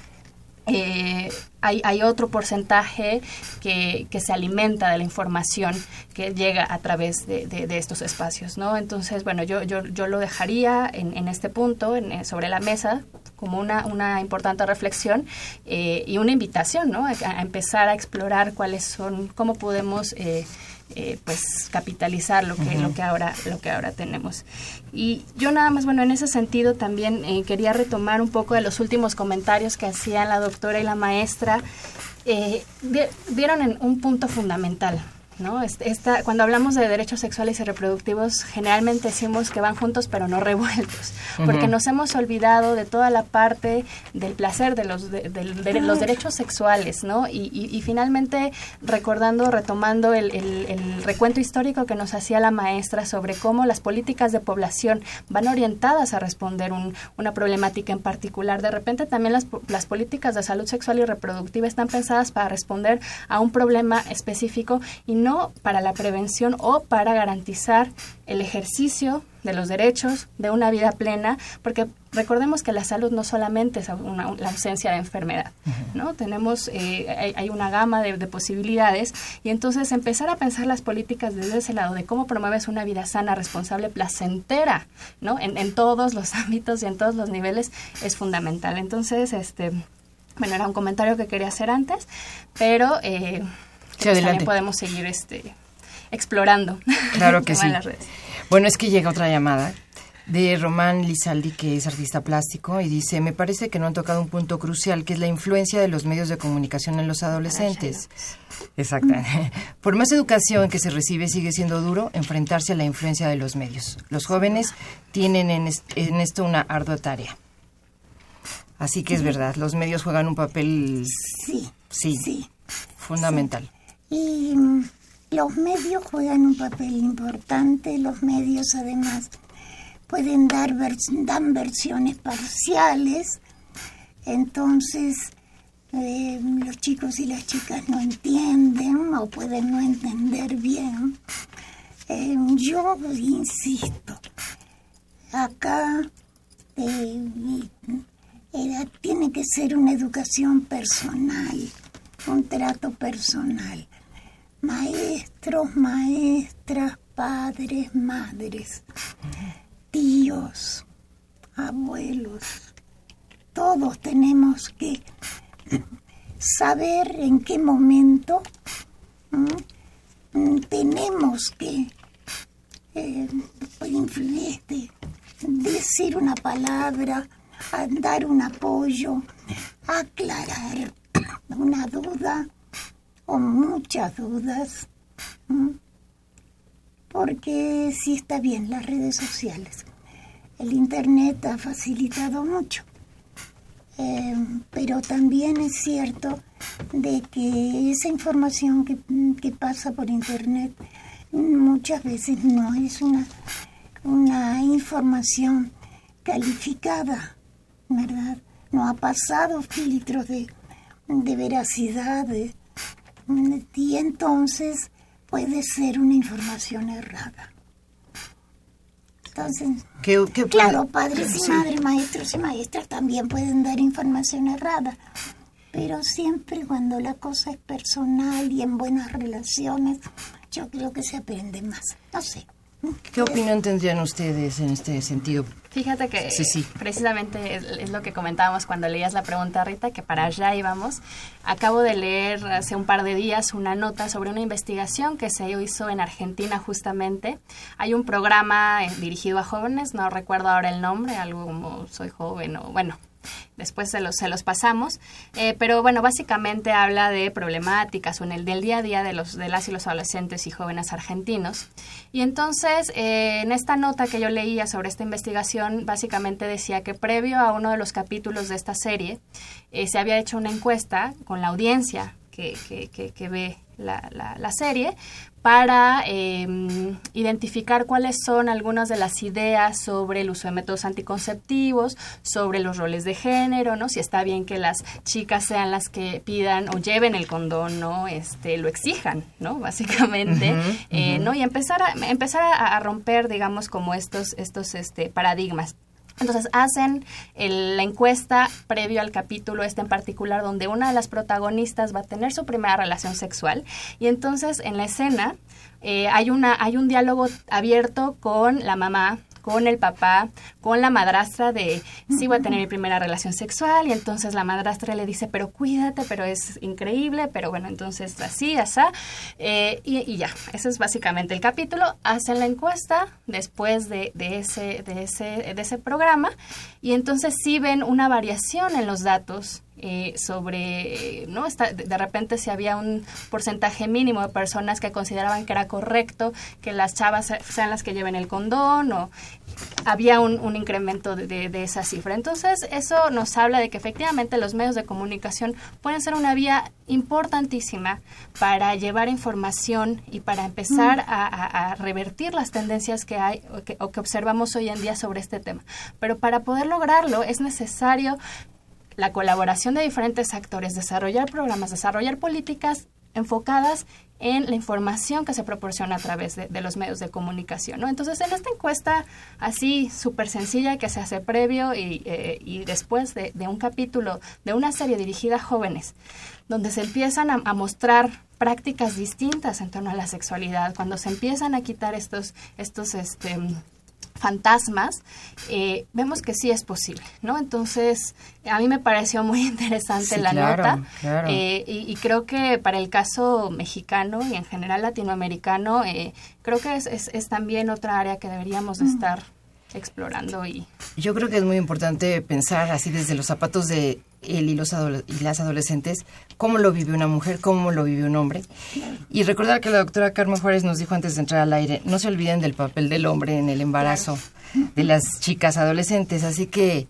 Speaker 7: eh, hay, hay otro porcentaje que, que se alimenta de la información que llega a través de, estos espacios, ¿no? Entonces, bueno, yo, yo, yo lo dejaría en, en este punto, en- eh, sobre la mesa, como una, una importante reflexión eh, y una invitación, ¿no? A, a empezar a explorar cuáles son, cómo podemos... eh, eh, pues capitalizar lo que lo que ahora lo que ahora tenemos. Y yo nada más bueno en ese sentido también eh, quería retomar un poco de los últimos comentarios que hacían la doctora y la maestra. Eh, di- dieron en un punto fundamental ¿no? Esta, cuando hablamos de derechos sexuales y reproductivos, generalmente decimos que van juntos pero no revueltos, porque nos hemos olvidado de toda la parte del placer de los, de, los derechos sexuales, ¿no? Y, y- y finalmente recordando, retomando el, el- el recuento histórico que nos hacía la maestra sobre cómo las políticas de población van orientadas a responder un- una problemática en particular. De repente también las, po- las políticas de salud sexual y reproductiva están pensadas para responder a un problema específico y no para la prevención o para garantizar el ejercicio de los derechos de una vida plena, porque recordemos que la salud no solamente es una- la ausencia de enfermedad, ¿no? Tenemos, eh, hay, hay una gama de, de posibilidades y entonces empezar a pensar las políticas desde ese lado de cómo promueves una vida sana, responsable, placentera, ¿no? En, en todos los ámbitos y en todos los niveles es fundamental. Entonces, este, bueno, era un comentario que quería hacer antes, pero eh,
Speaker 5: Sí,
Speaker 7: pues, también podemos seguir este explorando.
Speaker 5: Claro que sí.
Speaker 7: de las redes.
Speaker 5: Bueno, es que llega otra llamada de Román Lizaldi, que es artista plástico, y dice, me parece que no han tocado un punto crucial, que es la influencia de los medios de comunicación en los adolescentes. Exactamente. Por más educación que se recibe, sigue siendo duro enfrentarse a la influencia de los medios. Los jóvenes tienen en, es- en esto una ardua tarea. Así que es verdad, los medios juegan un papel...
Speaker 8: Sí.
Speaker 5: Sí. Fundamental.
Speaker 8: Y mm, los medios juegan un papel importante. Los medios además pueden dar vers- dan versiones parciales. Entonces eh, los chicos y las chicas no entienden o pueden no entender bien. Eh, yo insisto, acá eh, tiene que ser una educación personal, un trato personal. Maestros, maestras, padres, madres, tíos, abuelos, todos tenemos que saber en qué momento mm, tenemos que eh, decir una palabra, dar un apoyo, aclarar una duda o muchas dudas, porque sí está bien las redes sociales. El Internet ha facilitado mucho, Eh, pero también es cierto de que esa información que, que pasa por Internet muchas veces no es una, una información calificada, ¿verdad? No ha pasado filtros de, de veracidad y entonces puede ser una información errada. Entonces,
Speaker 5: ¿Qué- qué-
Speaker 8: claro, padres y
Speaker 5: Sí.
Speaker 8: madres, maestros y maestras también pueden dar información errada, pero siempre cuando la cosa es personal y en buenas relaciones, yo creo que se aprende más. No sé.
Speaker 5: ¿Qué opinión tendrían ustedes en este sentido?
Speaker 7: Fíjate que
Speaker 5: Sí, sí.
Speaker 7: precisamente es, es lo que comentábamos cuando leías la pregunta, Rita, que para allá íbamos. Acabo de leer hace un par de días una nota sobre una investigación que se hizo en Argentina justamente. Hay un programa eh, dirigido a jóvenes, no recuerdo ahora el nombre, algo como Soy joven o bueno. Después se los, se los pasamos, eh, pero bueno, básicamente habla de problemáticas o en el del día a día de, los, de las y los adolescentes y jóvenes argentinos. Y entonces, eh, en esta nota que yo leía sobre esta investigación, básicamente decía que previo a uno de los capítulos de esta serie, eh, se había hecho una encuesta con la audiencia que, que, que, que ve la, la, la, serie para eh, identificar cuáles son algunas de las ideas sobre el uso de métodos anticonceptivos, sobre los roles de género, ¿no? Si está bien que las chicas sean las que pidan o lleven el condón, ¿no? Este, lo exijan, ¿no? Básicamente, uh -huh, eh, uh -huh. ¿no? Y empezar a, empezar a, a, romper, digamos, como estos, estos este, paradigmas. Entonces hacen el, la encuesta previo al capítulo este en particular donde una de las protagonistas va a tener su primera relación sexual. Y entonces en la escena eh, hay, una, hay un diálogo abierto con la mamá con el papá, con la madrastra de sí voy a tener mi primera relación sexual y entonces la madrastra le dice pero cuídate, pero es increíble, pero bueno, entonces así, así, eh, y, y, ya, ese es básicamente el capítulo, hacen la encuesta después de, de, ese, de, ese, de ese programa y entonces sí ven una variación en los datos eh, sobre, ¿no? Está, de, repente si había un porcentaje mínimo de personas que consideraban que era correcto que las chavas sean las que lleven el condón o había un, un incremento de, de, de, esa cifra. Entonces, eso nos habla de que efectivamente los medios de comunicación pueden ser una vía importantísima para llevar información y para empezar mm. a, a, a, revertir las tendencias que hay o que, o que observamos hoy en día sobre este tema. Pero para poder lograrlo es necesario la colaboración de diferentes actores, desarrollar programas, desarrollar políticas enfocadas en la información que se proporciona a través de, los medios de comunicación. ¿no? Entonces, en esta encuesta así súper sencilla que se hace previo y, eh, y después de, de, un capítulo de una serie dirigida a jóvenes, donde se empiezan a, a mostrar prácticas distintas en torno a la sexualidad, cuando se empiezan a quitar estos, estos este, fantasmas, eh, vemos que sí es posible, ¿no? Entonces, a mí me pareció muy interesante
Speaker 5: sí,
Speaker 7: la
Speaker 5: claro,
Speaker 7: nota
Speaker 5: claro.
Speaker 7: Eh, y, y, creo que para el caso mexicano y en general latinoamericano, eh, creo que es, es, es, también otra área que deberíamos estar explorando y
Speaker 5: yo creo que es muy importante pensar así desde los zapatos de él y, los y las adolescentes, cómo lo vive una mujer, cómo lo vive un hombre. Y recordar que la doctora Carmen Juárez nos dijo antes de entrar al aire, no se olviden del papel del hombre en el embarazo de las chicas adolescentes. Así que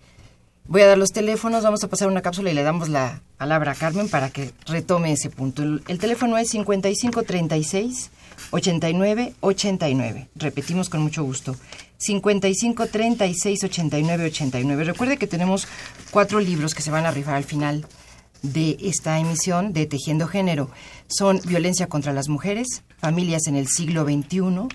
Speaker 5: voy a dar los teléfonos, vamos a pasar una cápsula y le damos la palabra a Carmen para que retome ese punto. El, el teléfono es 5536 89 89. Repetimos con mucho gusto. 55 36 89 89. Recuerde que tenemos cuatro libros que se van a rifar al final de esta emisión de Tejiendo Género. Son Violencia contra las Mujeres, Familias en el siglo XXI,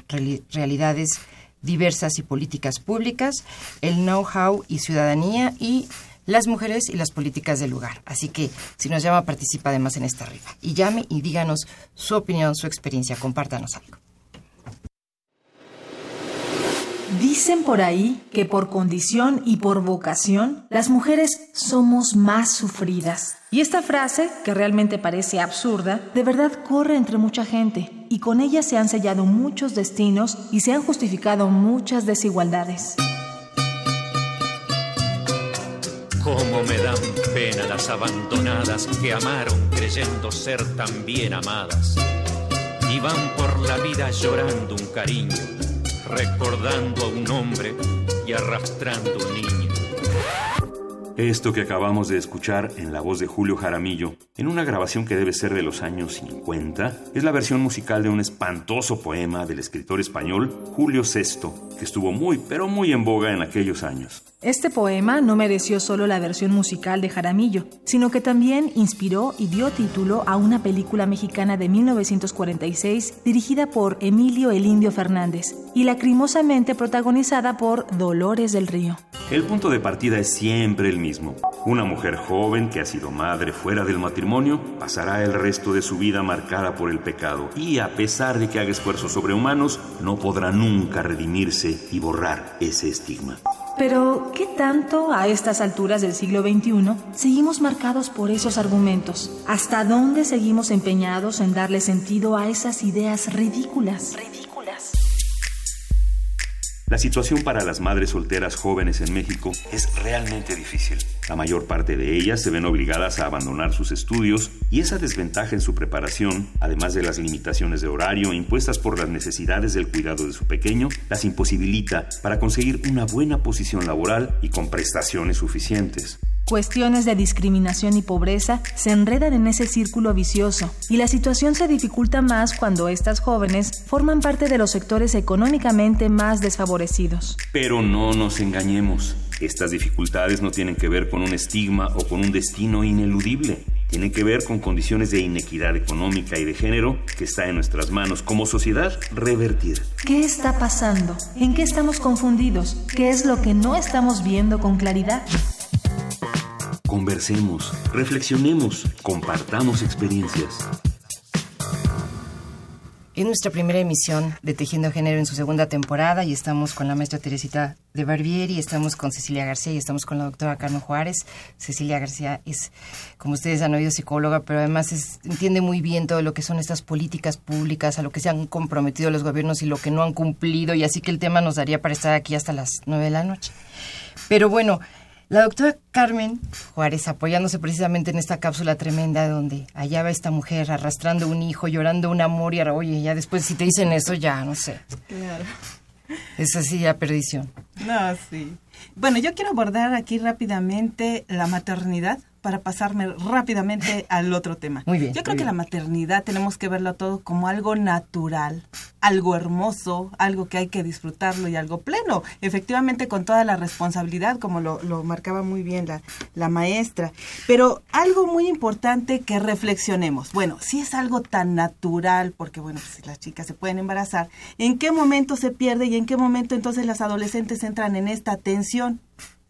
Speaker 5: Realidades diversas y políticas públicas, el know-how y ciudadanía y las mujeres y las políticas del lugar. Así que si nos llama, participa además en esta rifa. Y llame y díganos su opinión, su experiencia, compártanos algo.
Speaker 2: Dicen por ahí que por condición y por vocación, las mujeres somos más sufridas. Y esta frase, que realmente parece absurda, de verdad corre entre mucha gente, y con ella se han sellado muchos destinos y se han justificado muchas desigualdades.
Speaker 10: Cómo me dan pena las abandonadas que amaron creyendo ser tan bien amadas y van por la vida llorando un cariño recordando a un hombre y arrastrando un niño.
Speaker 1: Esto que acabamos de escuchar en la voz de Julio Jaramillo, en una grabación que debe ser de los años 50, es la versión musical de un espantoso poema del escritor español Julio VI, que estuvo muy, pero muy en boga en aquellos años.
Speaker 2: Este poema no mereció solo la versión musical de Jaramillo, sino que también inspiró y dio título a una película mexicana de 1946 dirigida por Emilio El Indio Fernández y lacrimosamente protagonizada por Dolores del Río.
Speaker 1: El punto de partida es siempre el mismo. Una mujer joven que ha sido madre fuera del matrimonio pasará el resto de su vida marcada por el pecado y a pesar de que haga esfuerzos sobrehumanos, no podrá nunca redimirse y borrar ese estigma.
Speaker 2: Pero, ¿qué tanto a estas alturas del siglo XXI seguimos marcados por esos argumentos? ¿Hasta dónde seguimos empeñados en darle sentido a esas ideas ridículas?
Speaker 1: La situación para las madres solteras jóvenes en México es realmente difícil. La mayor parte de ellas se ven obligadas a abandonar sus estudios y esa desventaja en su preparación, además de las limitaciones de horario impuestas por las necesidades del cuidado de su pequeño, las imposibilita para conseguir una buena posición laboral y con prestaciones suficientes.
Speaker 2: Cuestiones de discriminación y pobreza se enredan en ese círculo vicioso y la situación se dificulta más cuando estas jóvenes forman parte de los sectores económicamente más desfavorecidos.
Speaker 1: Pero no nos engañemos, estas dificultades no tienen que ver con un estigma o con un destino ineludible. Tienen que ver con condiciones de inequidad económica y de género que está en nuestras manos como sociedad revertir.
Speaker 2: ¿Qué está pasando? ¿En qué estamos confundidos? ¿Qué es lo que no estamos viendo con claridad?
Speaker 1: Conversemos, reflexionemos, compartamos experiencias.
Speaker 5: Es nuestra primera emisión de Tejiendo Género en su segunda temporada y estamos con la maestra Teresita de Barbieri, estamos con Cecilia García y estamos con la doctora Carmen Juárez. Cecilia García es, como ustedes han oído, psicóloga, pero además entiende muy bien todo lo que son estas políticas públicas, a lo que se han comprometido los gobiernos y lo que no han cumplido, y así que el tema nos daría para estar aquí hasta las nueve de la noche. Pero bueno, la doctora Carmen Juárez, apoyándose precisamente en esta cápsula tremenda donde allá va esta mujer arrastrando un hijo, llorando un amor y ahora, oye, ya después si te dicen eso, ya, no sé.
Speaker 6: Claro.
Speaker 5: Es así, ya perdición.
Speaker 6: No, sí. Bueno, yo quiero abordar aquí rápidamente la maternidad para pasarme rápidamente al otro tema.
Speaker 5: Muy bien,
Speaker 6: Yo creo que
Speaker 5: bien.
Speaker 6: la maternidad tenemos que verlo todo como algo natural, algo hermoso, algo que hay que disfrutarlo y algo pleno. Efectivamente, con toda la responsabilidad, como lo, lo marcaba muy bien la, la maestra. Pero algo muy importante que reflexionemos. Bueno, si es algo tan natural, porque bueno, pues las chicas se pueden embarazar, ¿en qué momento se pierde y en qué momento entonces las adolescentes entran en esta tensión?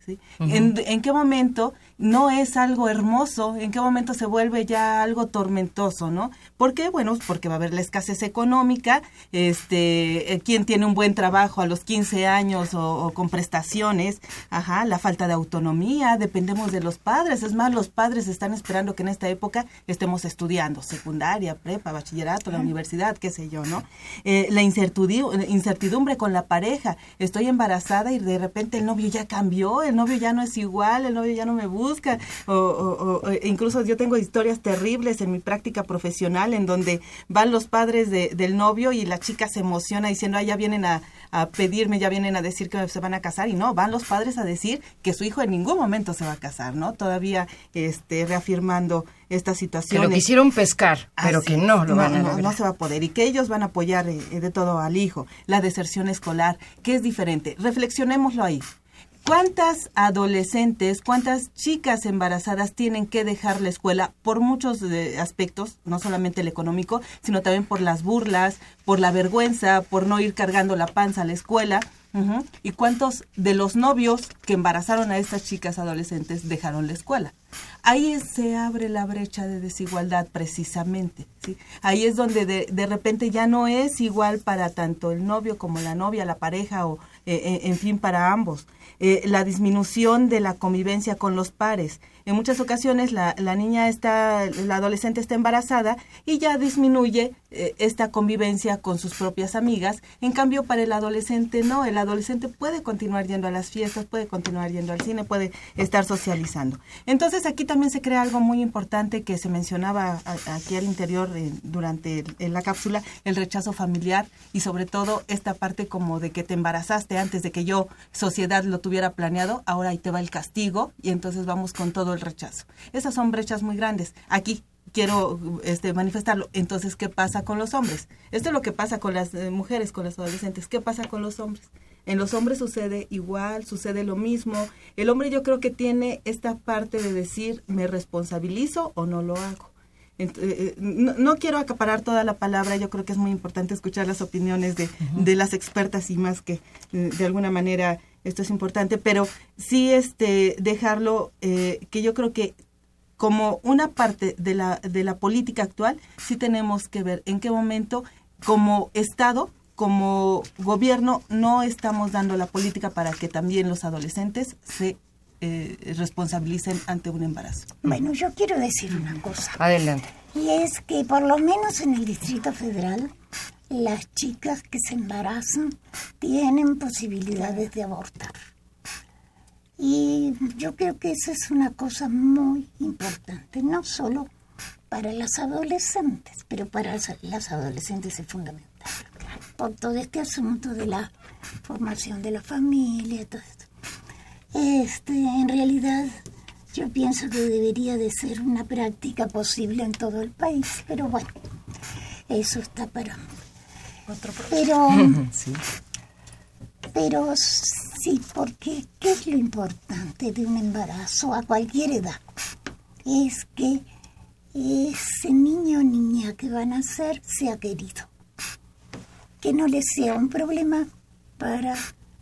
Speaker 6: ¿sí? ¿En, en qué momento no es algo hermoso? ¿En qué momento se vuelve ya algo tormentoso, no? ¿Por qué? Bueno, porque va a haber la escasez económica, este, eh, quien tiene un buen trabajo a los 15 años o, o con prestaciones, ajá, la falta de autonomía, dependemos de los padres, es más, los padres están esperando que en esta época estemos estudiando, secundaria, prepa, bachillerato, la universidad, qué sé yo, ¿no? Eh, la incertidumbre, incertidumbre con la pareja, estoy embarazada y de repente el novio ya cambió, el novio ya no es igual, el novio ya no me busca, o, o- o- o incluso yo tengo historias terribles en mi práctica profesional en donde van los padres de- del novio y la chica se emociona diciendo, ah, ya vienen a, a pedirme, ya vienen a decir que se van a casar y no, van los padres a decir que su hijo en ningún momento se va a casar, ¿no? Todavía este, reafirmando esta situación.
Speaker 5: Que lo quisieron pescar, pero
Speaker 6: Así
Speaker 5: que no lo
Speaker 6: no,
Speaker 5: van a
Speaker 6: no, no se va a poder y que ellos van a apoyar eh, de todo al hijo. La deserción escolar, que es diferente. Reflexionémoslo ahí. ¿Cuántas adolescentes, cuántas chicas embarazadas tienen que dejar la escuela por muchos eh, aspectos, no solamente el económico, sino también por las burlas, por la vergüenza, por no ir cargando la panza a la escuela? ¿Y cuántos de los novios que embarazaron a estas chicas adolescentes dejaron la escuela? Ahí se abre la brecha de desigualdad precisamente. ¿sí? Ahí es donde de, de repente ya no es igual para tanto el novio como la novia, la pareja o eh, eh, en fin para ambos. Eh, la disminución de la convivencia con los pares. En muchas ocasiones la, la niña está, la adolescente está embarazada y ya disminuye eh, esta convivencia con sus propias amigas. En cambio, para el adolescente no, el adolescente puede continuar yendo a las fiestas, puede continuar yendo al cine, puede estar socializando. Entonces aquí también se crea algo muy importante que se mencionaba aquí al interior eh, durante en la cápsula, el rechazo familiar y sobre todo esta parte como de que te embarazaste antes de que yo, sociedad, lo tuviera planeado, ahora ahí te va el castigo y entonces vamos con todo el rechazo. Esas son brechas muy grandes. Aquí quiero este, manifestarlo. Entonces, ¿qué pasa con los hombres? Esto es lo que pasa con las eh, mujeres, con las adolescentes. ¿Qué pasa con los hombres? En los hombres sucede igual, sucede lo mismo. El hombre yo creo que tiene esta parte de decir, me responsabilizo o no lo hago. Eh, eh, no, no quiero acaparar toda la palabra, yo creo que es muy importante escuchar las opiniones de, de las expertas y más que de alguna manera esto es importante, pero sí este dejarlo eh, que yo creo que como una parte de la, de la política actual, sí tenemos que ver en qué momento como Estado, como gobierno, no estamos dando la política para que también los adolescentes se eh, responsabilicen ante un embarazo.
Speaker 8: Bueno, yo quiero decir una cosa.
Speaker 5: Adelante.
Speaker 8: Y es que por lo menos en el Distrito Federal las chicas que se embarazan tienen posibilidades de abortar. Y yo creo que esa es una cosa muy importante, no solo para las adolescentes, pero para las- adolescentes es fundamental. Por todo este asunto de la formación de la familia, todo esto. Este, en realidad, yo pienso que debería de ser una práctica posible en todo el país, pero bueno, eso está para Pero,
Speaker 5: Sí.
Speaker 8: pero sí, porque ¿qué es lo importante de un embarazo a cualquier edad? Es que ese niño o niña que van a nacer sea querido. Que no le sea un problema para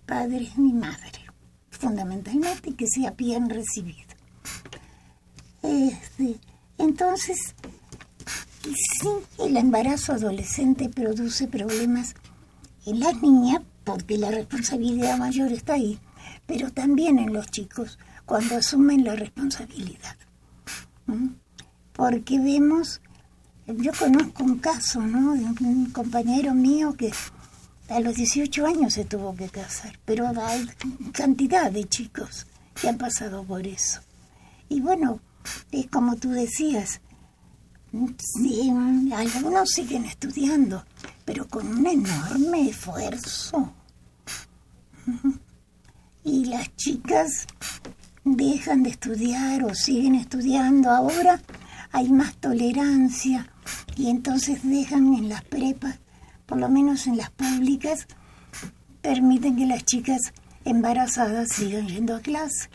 Speaker 8: padres ni madre, fundamentalmente, que sea bien recibido. Este, entonces, sí, el embarazo adolescente produce problemas en las niñas porque la responsabilidad mayor está ahí, pero también en los chicos cuando asumen la responsabilidad. ¿Mm? Porque vemos, yo conozco un caso, ¿no? De un compañero mío que a los 18 años se tuvo que casar, pero hay cantidad de chicos que han pasado por eso. Y bueno, es como tú decías, Sí, algunos siguen estudiando, pero con un enorme esfuerzo. Y las chicas dejan de estudiar o siguen estudiando. Ahora hay más tolerancia y entonces dejan en las prepas, por lo menos en las públicas, permiten que las chicas embarazadas sigan yendo a clase.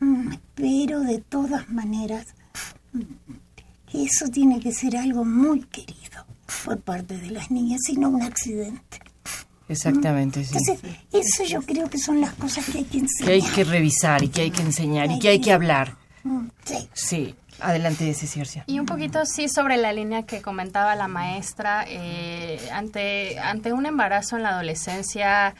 Speaker 8: Mm, Pero de todas maneras, eso tiene que ser algo muy querido por parte de las niñas y no un accidente.
Speaker 5: Exactamente, sí.
Speaker 8: Entonces, eso yo creo que son las cosas que hay que
Speaker 5: Que
Speaker 8: enseñar.
Speaker 5: hay que revisar y que hay que enseñar y que hay que hablar.
Speaker 8: Mm, Sí.
Speaker 5: Sí. Adelante, Cecilia.
Speaker 7: Y un poquito sí sobre la línea que comentaba la maestra, eh, ante, ante un embarazo en la adolescencia,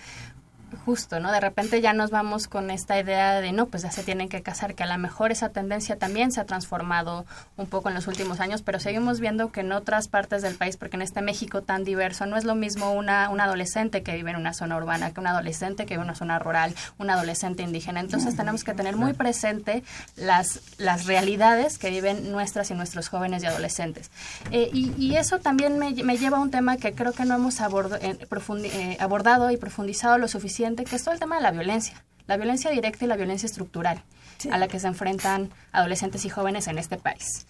Speaker 7: justo, ¿no? De repente ya nos vamos con esta idea de, no, pues ya se tienen que casar, que a lo mejor esa tendencia también se ha transformado un poco en los últimos años, pero seguimos viendo que en otras partes del país, porque en este México tan diverso, no es lo mismo una, un adolescente que vive en una zona urbana que un adolescente que vive en una zona rural, un adolescente indígena. Entonces tenemos que tener muy presente las, las realidades que viven nuestras y nuestros jóvenes y adolescentes. Eh, y, y eso también me, me lleva a un tema que creo que no hemos abordo- eh, profundi- eh, abordado y profundizado lo suficiente, que es todo el tema de la violencia. La violencia directa y la violencia estructural a la que se enfrentan adolescentes y jóvenes en este país.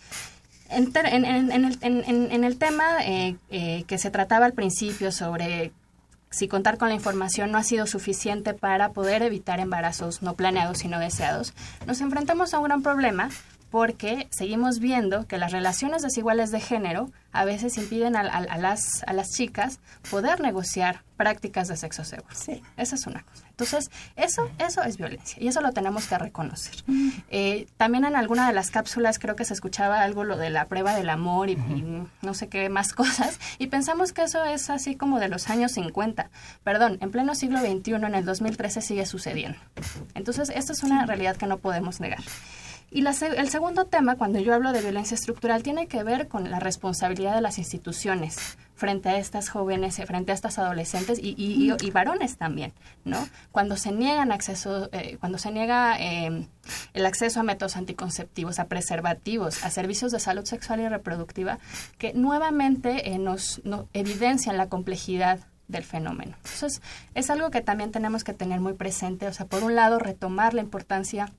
Speaker 7: En, ter- en- en- el, en el tema eh, eh, que se trataba al principio sobre si contar con la información no ha sido suficiente para poder evitar embarazos no planeados y no deseados, nos enfrentamos a un gran problema porque seguimos viendo que las relaciones desiguales de género a veces impiden a, a- a las, a las chicas poder negociar prácticas de sexo seguro. Esa es una cosa. Entonces, eso, eso es violencia y eso lo tenemos que reconocer. Eh, también en alguna de las cápsulas creo que se escuchaba algo lo de la prueba del amor y, y no sé qué más cosas y pensamos que eso es así como de los años 50. Perdón, en pleno siglo XXI, en el 2013 sigue sucediendo. Entonces, esto es una realidad que no podemos negar. Y la el segundo tema, cuando yo hablo de violencia estructural, tiene que ver con la responsabilidad de las instituciones frente a estas jóvenes, eh, frente a estas adolescentes y, y- y- y varones también, ¿no? Cuando se niegan acceso, eh, cuando se niega eh, el acceso a métodos anticonceptivos, a preservativos, a servicios de salud sexual y reproductiva, que nuevamente eh, nos, no- evidencian la complejidad del fenómeno. Entonces, es algo que también tenemos que tener muy presente, o sea, por un lado, retomar la importancia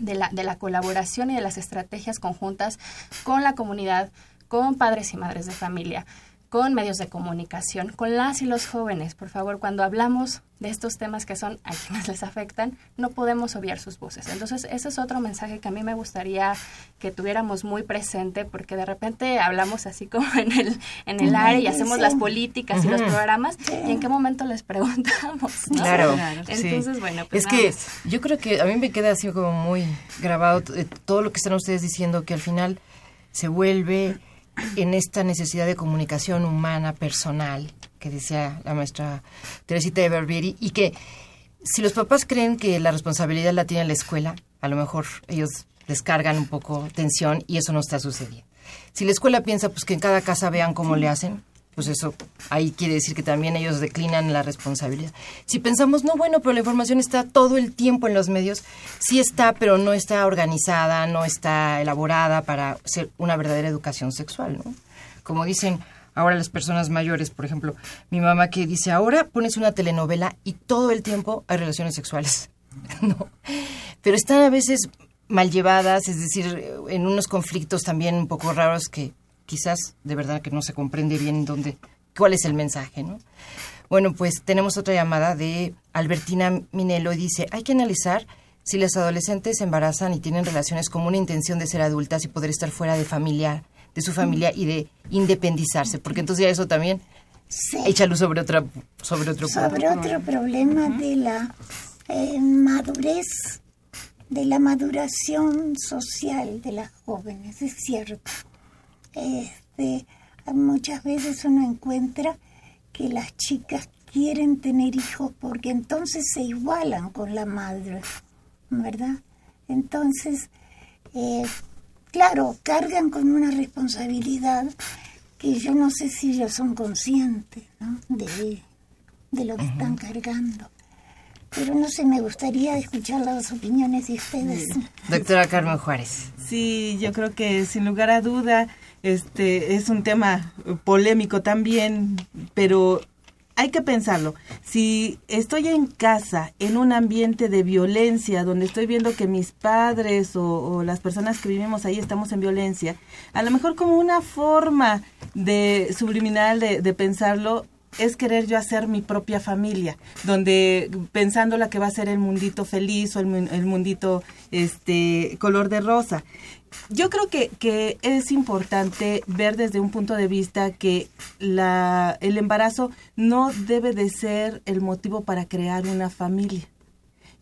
Speaker 7: de la, de la colaboración y de las estrategias conjuntas con la comunidad, con padres y madres de familia, con medios de comunicación, con las y los jóvenes. Por favor, cuando hablamos de estos temas que son a quienes les afectan, no podemos obviar sus voces. Entonces, ese es otro mensaje que a mí me gustaría que tuviéramos muy presente, porque de repente hablamos así como en el, en el área y hacemos
Speaker 5: Sí.
Speaker 7: las políticas y los programas, y en qué momento les preguntamos. ¿no?
Speaker 5: Claro,
Speaker 7: Entonces,
Speaker 5: sí.
Speaker 7: bueno, pues
Speaker 5: es que
Speaker 7: más.
Speaker 5: yo creo que a mí me queda así como muy grabado eh, todo lo que están ustedes diciendo, que al final se vuelve en esta necesidad de comunicación humana, personal, que decía la maestra Teresita de Barbieri, y que si los papás creen que la responsabilidad la tiene la escuela, a lo mejor ellos descargan un poco tensión y eso no está sucediendo. Si la escuela piensa pues que en cada casa vean cómo le hacen, pues eso ahí quiere decir que también ellos declinan la responsabilidad. Si pensamos, no, bueno, pero la información está todo el tiempo en los medios, sí está, pero no está organizada, no está elaborada para ser una verdadera educación sexual, ¿no? Como dicen ahora las personas mayores, por ejemplo, mi mamá que dice, ahora pones una telenovela y todo el tiempo hay relaciones sexuales. no. Pero están a veces mal llevadas, es decir, en unos conflictos también un poco raros que quizás de verdad que no se comprende bien dónde, cuál es el mensaje, ¿no? Bueno, pues tenemos otra llamada de Albertina Minelo y dice, hay que analizar si las adolescentes se embarazan y tienen relaciones con una intención de ser adultas y poder estar fuera de familia, de su familia y de independizarse, porque entonces ya eso también echa luz sobre otra sobre otro
Speaker 8: sobre otro problema de la eh, madurez de la maduración social de las jóvenes es cierto este, muchas veces uno encuentra que las chicas quieren tener hijos porque entonces se igualan con la madre, ¿verdad? Entonces, eh, claro, cargan con una responsabilidad que yo no sé si ellos son conscientes ¿no? de, de lo que están cargando. Pero no sé, me gustaría escuchar las opiniones de ustedes.
Speaker 5: Doctora Carmen Juárez.
Speaker 6: Sí, yo creo que sin lugar a duda este es un tema polémico también, pero hay que pensarlo. Si estoy en casa, en un ambiente de violencia, donde estoy viendo que mis padres o, las personas que vivimos ahí estamos en violencia, a lo mejor como una forma de subliminal de, de pensarlo, es querer yo hacer mi propia familia, donde pensando la que va a ser el mundito feliz o el, el mundito este color de rosa. Yo creo que, que es importante ver desde un punto de vista que la, el embarazo no debe de ser el motivo para crear una familia.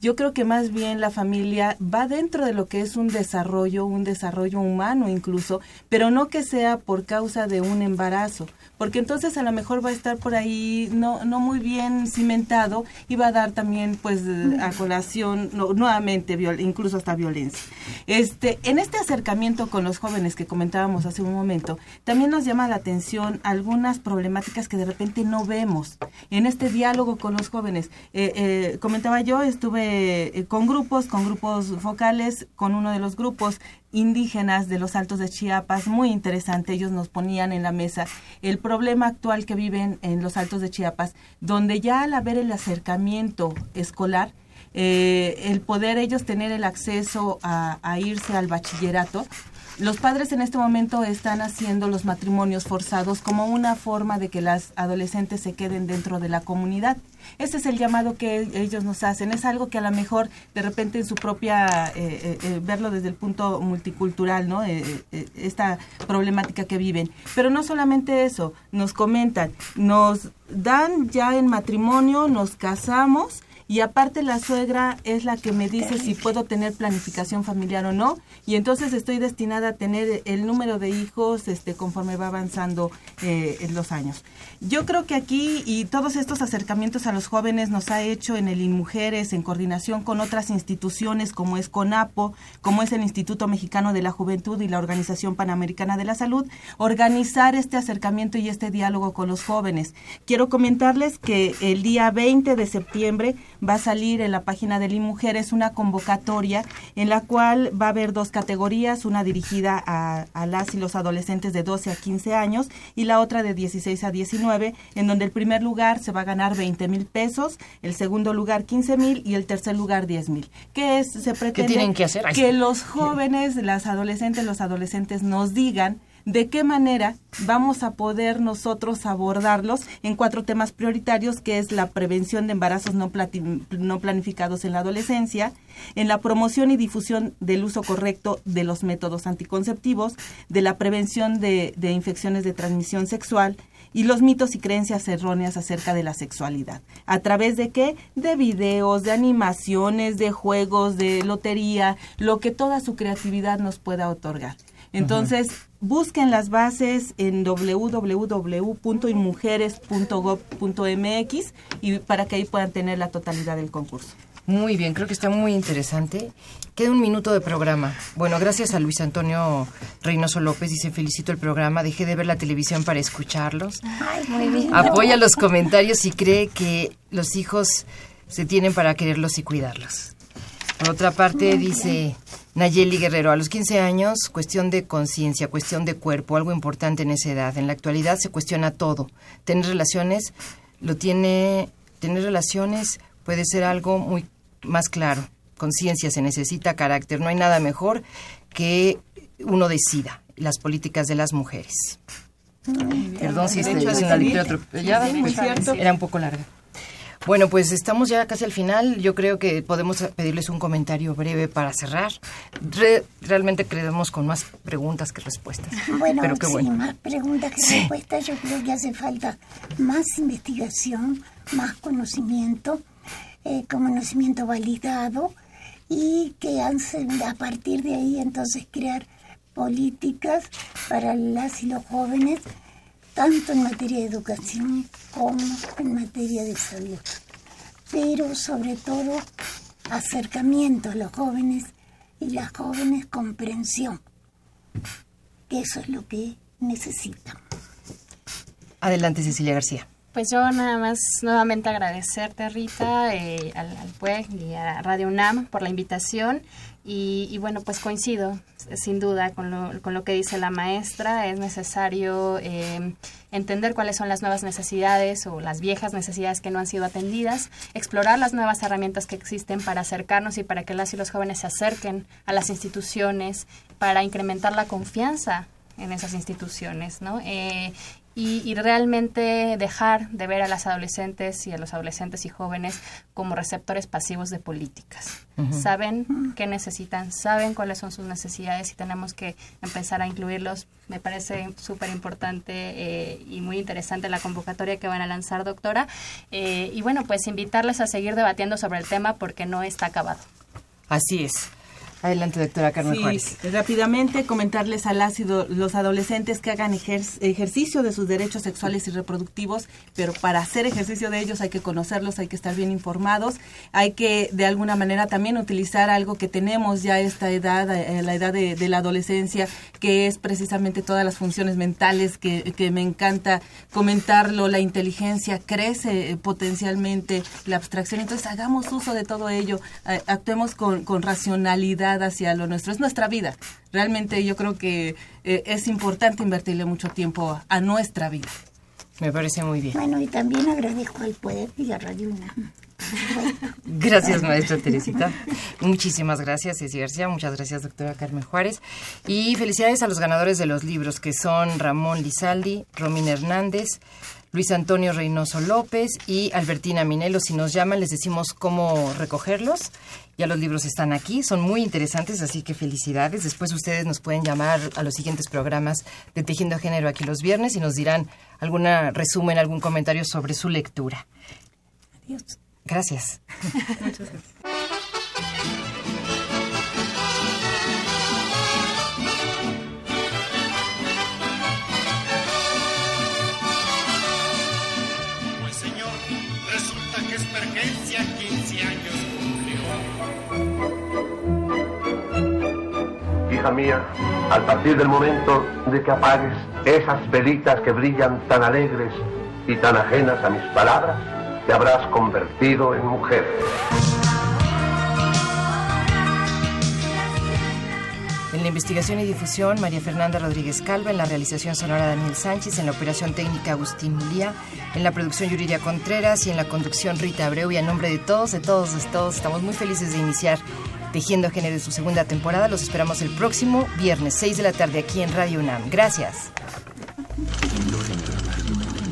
Speaker 6: Yo creo que más bien la familia va dentro de lo que es un desarrollo, un desarrollo humano incluso, pero no que sea por causa de un embarazo porque entonces a lo mejor va a estar por ahí no, no muy bien cimentado y va a dar también pues a colación no, nuevamente viol, incluso hasta violencia. Este, en este acercamiento con los jóvenes que comentábamos hace un momento, también nos llama la atención algunas problemáticas que de repente no vemos en este diálogo con los jóvenes. Eh, eh, comentaba yo, estuve con grupos, con grupos focales, con uno de los grupos indígenas de los Altos de Chiapas, muy interesante, ellos nos ponían en la mesa el problema actual que viven en los Altos de Chiapas, donde ya al haber el acercamiento escolar, eh, el poder ellos tener el acceso a, a irse al bachillerato, los padres en este momento están haciendo los matrimonios forzados como una forma de que las adolescentes se queden dentro de la comunidad. Ese es el llamado que ellos nos hacen. Es algo que a lo mejor de repente en su propia, eh, eh, verlo desde el punto multicultural, ¿no? Eh, esta problemática que viven. Pero no solamente eso, nos comentan, nos dan ya en matrimonio, nos casamos y aparte la suegra es la que me dice si puedo tener planificación familiar o no y entonces estoy destinada a tener el número de hijos este conforme va avanzando eh, en los años. Yo creo que aquí y todos estos acercamientos a los jóvenes nos ha hecho en el INMujeres en coordinación con otras instituciones como es CONAPO, como es el Instituto Mexicano de la Juventud y la Organización Panamericana de la Salud, organizar este acercamiento y este diálogo con los jóvenes. Quiero comentarles que el día 20 de septiembre va a salir en la página de Mujeres una convocatoria en la cual va a haber dos categorías, una dirigida a, a, las y los adolescentes de 12 a 15 años y la otra de 16 a 19, en donde el primer lugar se va a ganar 20 mil pesos, el segundo lugar 15 mil y el tercer lugar 10 mil. ¿Qué es? Se pretende
Speaker 5: ¿Qué tienen que hacer?
Speaker 6: que los jóvenes, las adolescentes, los adolescentes nos digan de qué manera vamos a poder nosotros abordarlos en cuatro temas prioritarios, que es la prevención de embarazos no, no, planificados en la adolescencia, en la promoción y difusión del uso correcto de los métodos anticonceptivos, de la prevención de, de infecciones de transmisión sexual, y los mitos y creencias erróneas acerca de la sexualidad. ¿A través de qué? De videos, de animaciones, de juegos, de lotería, lo que toda su creatividad nos pueda otorgar. Entonces, busquen las bases en www.inmujeres.gov.mx y para que ahí puedan tener la totalidad del concurso.
Speaker 5: Muy bien, creo que está muy interesante. Queda un minuto de programa. Bueno, gracias a Luis Antonio Reynoso López, dice, felicito el programa, dejé de ver la televisión para escucharlos.
Speaker 8: muy bien.
Speaker 5: Apoya los comentarios y cree que los hijos se tienen para quererlos y cuidarlos. Por otra parte, dice Nayeli Guerrero, a los 15 años, cuestión de conciencia, cuestión de cuerpo, algo importante en esa edad. En la actualidad se cuestiona todo. Tener relaciones, lo tiene, tener relaciones puede ser algo muy más claro. Conciencia se necesita, carácter. No hay nada mejor que uno decida las políticas de las mujeres. Perdón si este es una atropellada, pues, era un poco larga. Bueno, pues estamos ya casi al final. Yo creo que podemos pedirles un comentario breve para cerrar. Re- realmente creemos con más preguntas que respuestas.
Speaker 8: Bueno,
Speaker 5: Pero qué
Speaker 8: sí,
Speaker 5: bueno.
Speaker 8: más preguntas que
Speaker 5: Sí.
Speaker 8: respuestas. Yo creo que hace falta más investigación, más conocimiento, eh, conocimiento validado y que hace- a partir de ahí entonces crear políticas para las y los jóvenes, tanto en materia de educación como en materia de salud. Pero sobre todo acercamiento a los jóvenes y las jóvenes comprensión que eso es lo que necesitan.
Speaker 5: Adelante, Cecilia García.
Speaker 7: Pues yo nada más nuevamente agradecerte, Rita, eh, al, al PUEG y a Radio UNAM por la invitación. Y, y bueno, pues coincido sin duda con lo, con lo que dice la maestra. Es necesario eh, entender cuáles son las nuevas necesidades o las viejas necesidades que no han sido atendidas, explorar las nuevas herramientas que existen para acercarnos y para que las y los jóvenes se acerquen a las instituciones, para incrementar la confianza en esas instituciones, ¿no? Eh, y, y realmente dejar de ver a las adolescentes y a los adolescentes y jóvenes como receptores pasivos de políticas. Saben qué necesitan, saben cuáles son sus necesidades y tenemos que empezar a incluirlos. Me parece súper importante eh, y muy interesante la convocatoria que van a lanzar, doctora. Eh, y bueno, pues invitarles a seguir debatiendo sobre el tema porque no está acabado.
Speaker 5: Así es. Adelante, doctora Carmen
Speaker 6: Sí,
Speaker 5: Juárez.
Speaker 6: rápidamente comentarles a las y do- los adolescentes que hagan ejer- ejercicio de sus derechos sexuales y reproductivos, pero para hacer ejercicio de ellos hay que conocerlos, hay que estar bien informados, hay que de alguna manera también utilizar algo que tenemos ya a esta edad, eh, la edad de, de la adolescencia, que es precisamente todas las funciones mentales, que, que me encanta comentarlo, la inteligencia crece eh, potencialmente, la abstracción, entonces hagamos uso de todo ello, eh, actuemos con, con racionalidad hacia lo nuestro, es nuestra vida. Realmente yo creo que eh, es importante invertirle mucho tiempo a, a nuestra vida.
Speaker 5: Me parece muy bien.
Speaker 8: Bueno, y también agradezco al PUEP y a Radio UNAM.
Speaker 5: Gracias, maestra Teresita. Muchísimas gracias, Ceci García. Muchas gracias, doctora Carmen Juárez. Y felicidades a los ganadores de los libros, que son Ramón Lizaldi, Romina Hernández, Luis Antonio Reynoso López y Albertina Minelo. Si nos llaman, les decimos cómo recogerlos. Ya los libros están aquí, son muy interesantes, así que felicidades. Después ustedes nos pueden llamar a los siguientes programas de Tejiendo Género aquí los viernes y nos dirán alguna resumen, algún comentario sobre su lectura.
Speaker 8: Adiós.
Speaker 5: Gracias.
Speaker 6: Muchas gracias.
Speaker 9: Hija mía, al partir del momento de que apagues esas velitas que brillan tan alegres y tan ajenas a mis palabras, te habrás convertido en mujer.
Speaker 5: En la investigación y difusión, María Fernanda Rodríguez Calva, en la realización sonora Daniel Sánchez, en la operación técnica Agustín Mulía, en la producción Yuridia Contreras y en la conducción Rita Abreu. Y a nombre de todos, de todos, de todos, estamos muy felices de iniciar Tejiendo Género en su segunda temporada. Los esperamos el próximo viernes, 6 de la tarde, aquí en Radio UNAM. Gracias.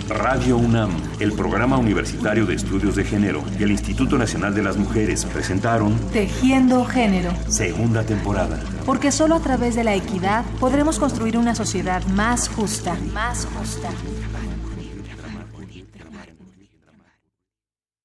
Speaker 1: Radio UNAM, el Programa Universitario de Estudios de Género y el Instituto Nacional de las Mujeres presentaron
Speaker 2: Tejiendo género.
Speaker 1: segunda temporada.
Speaker 2: Porque solo a través de la equidad podremos construir una sociedad más justa. Más justa.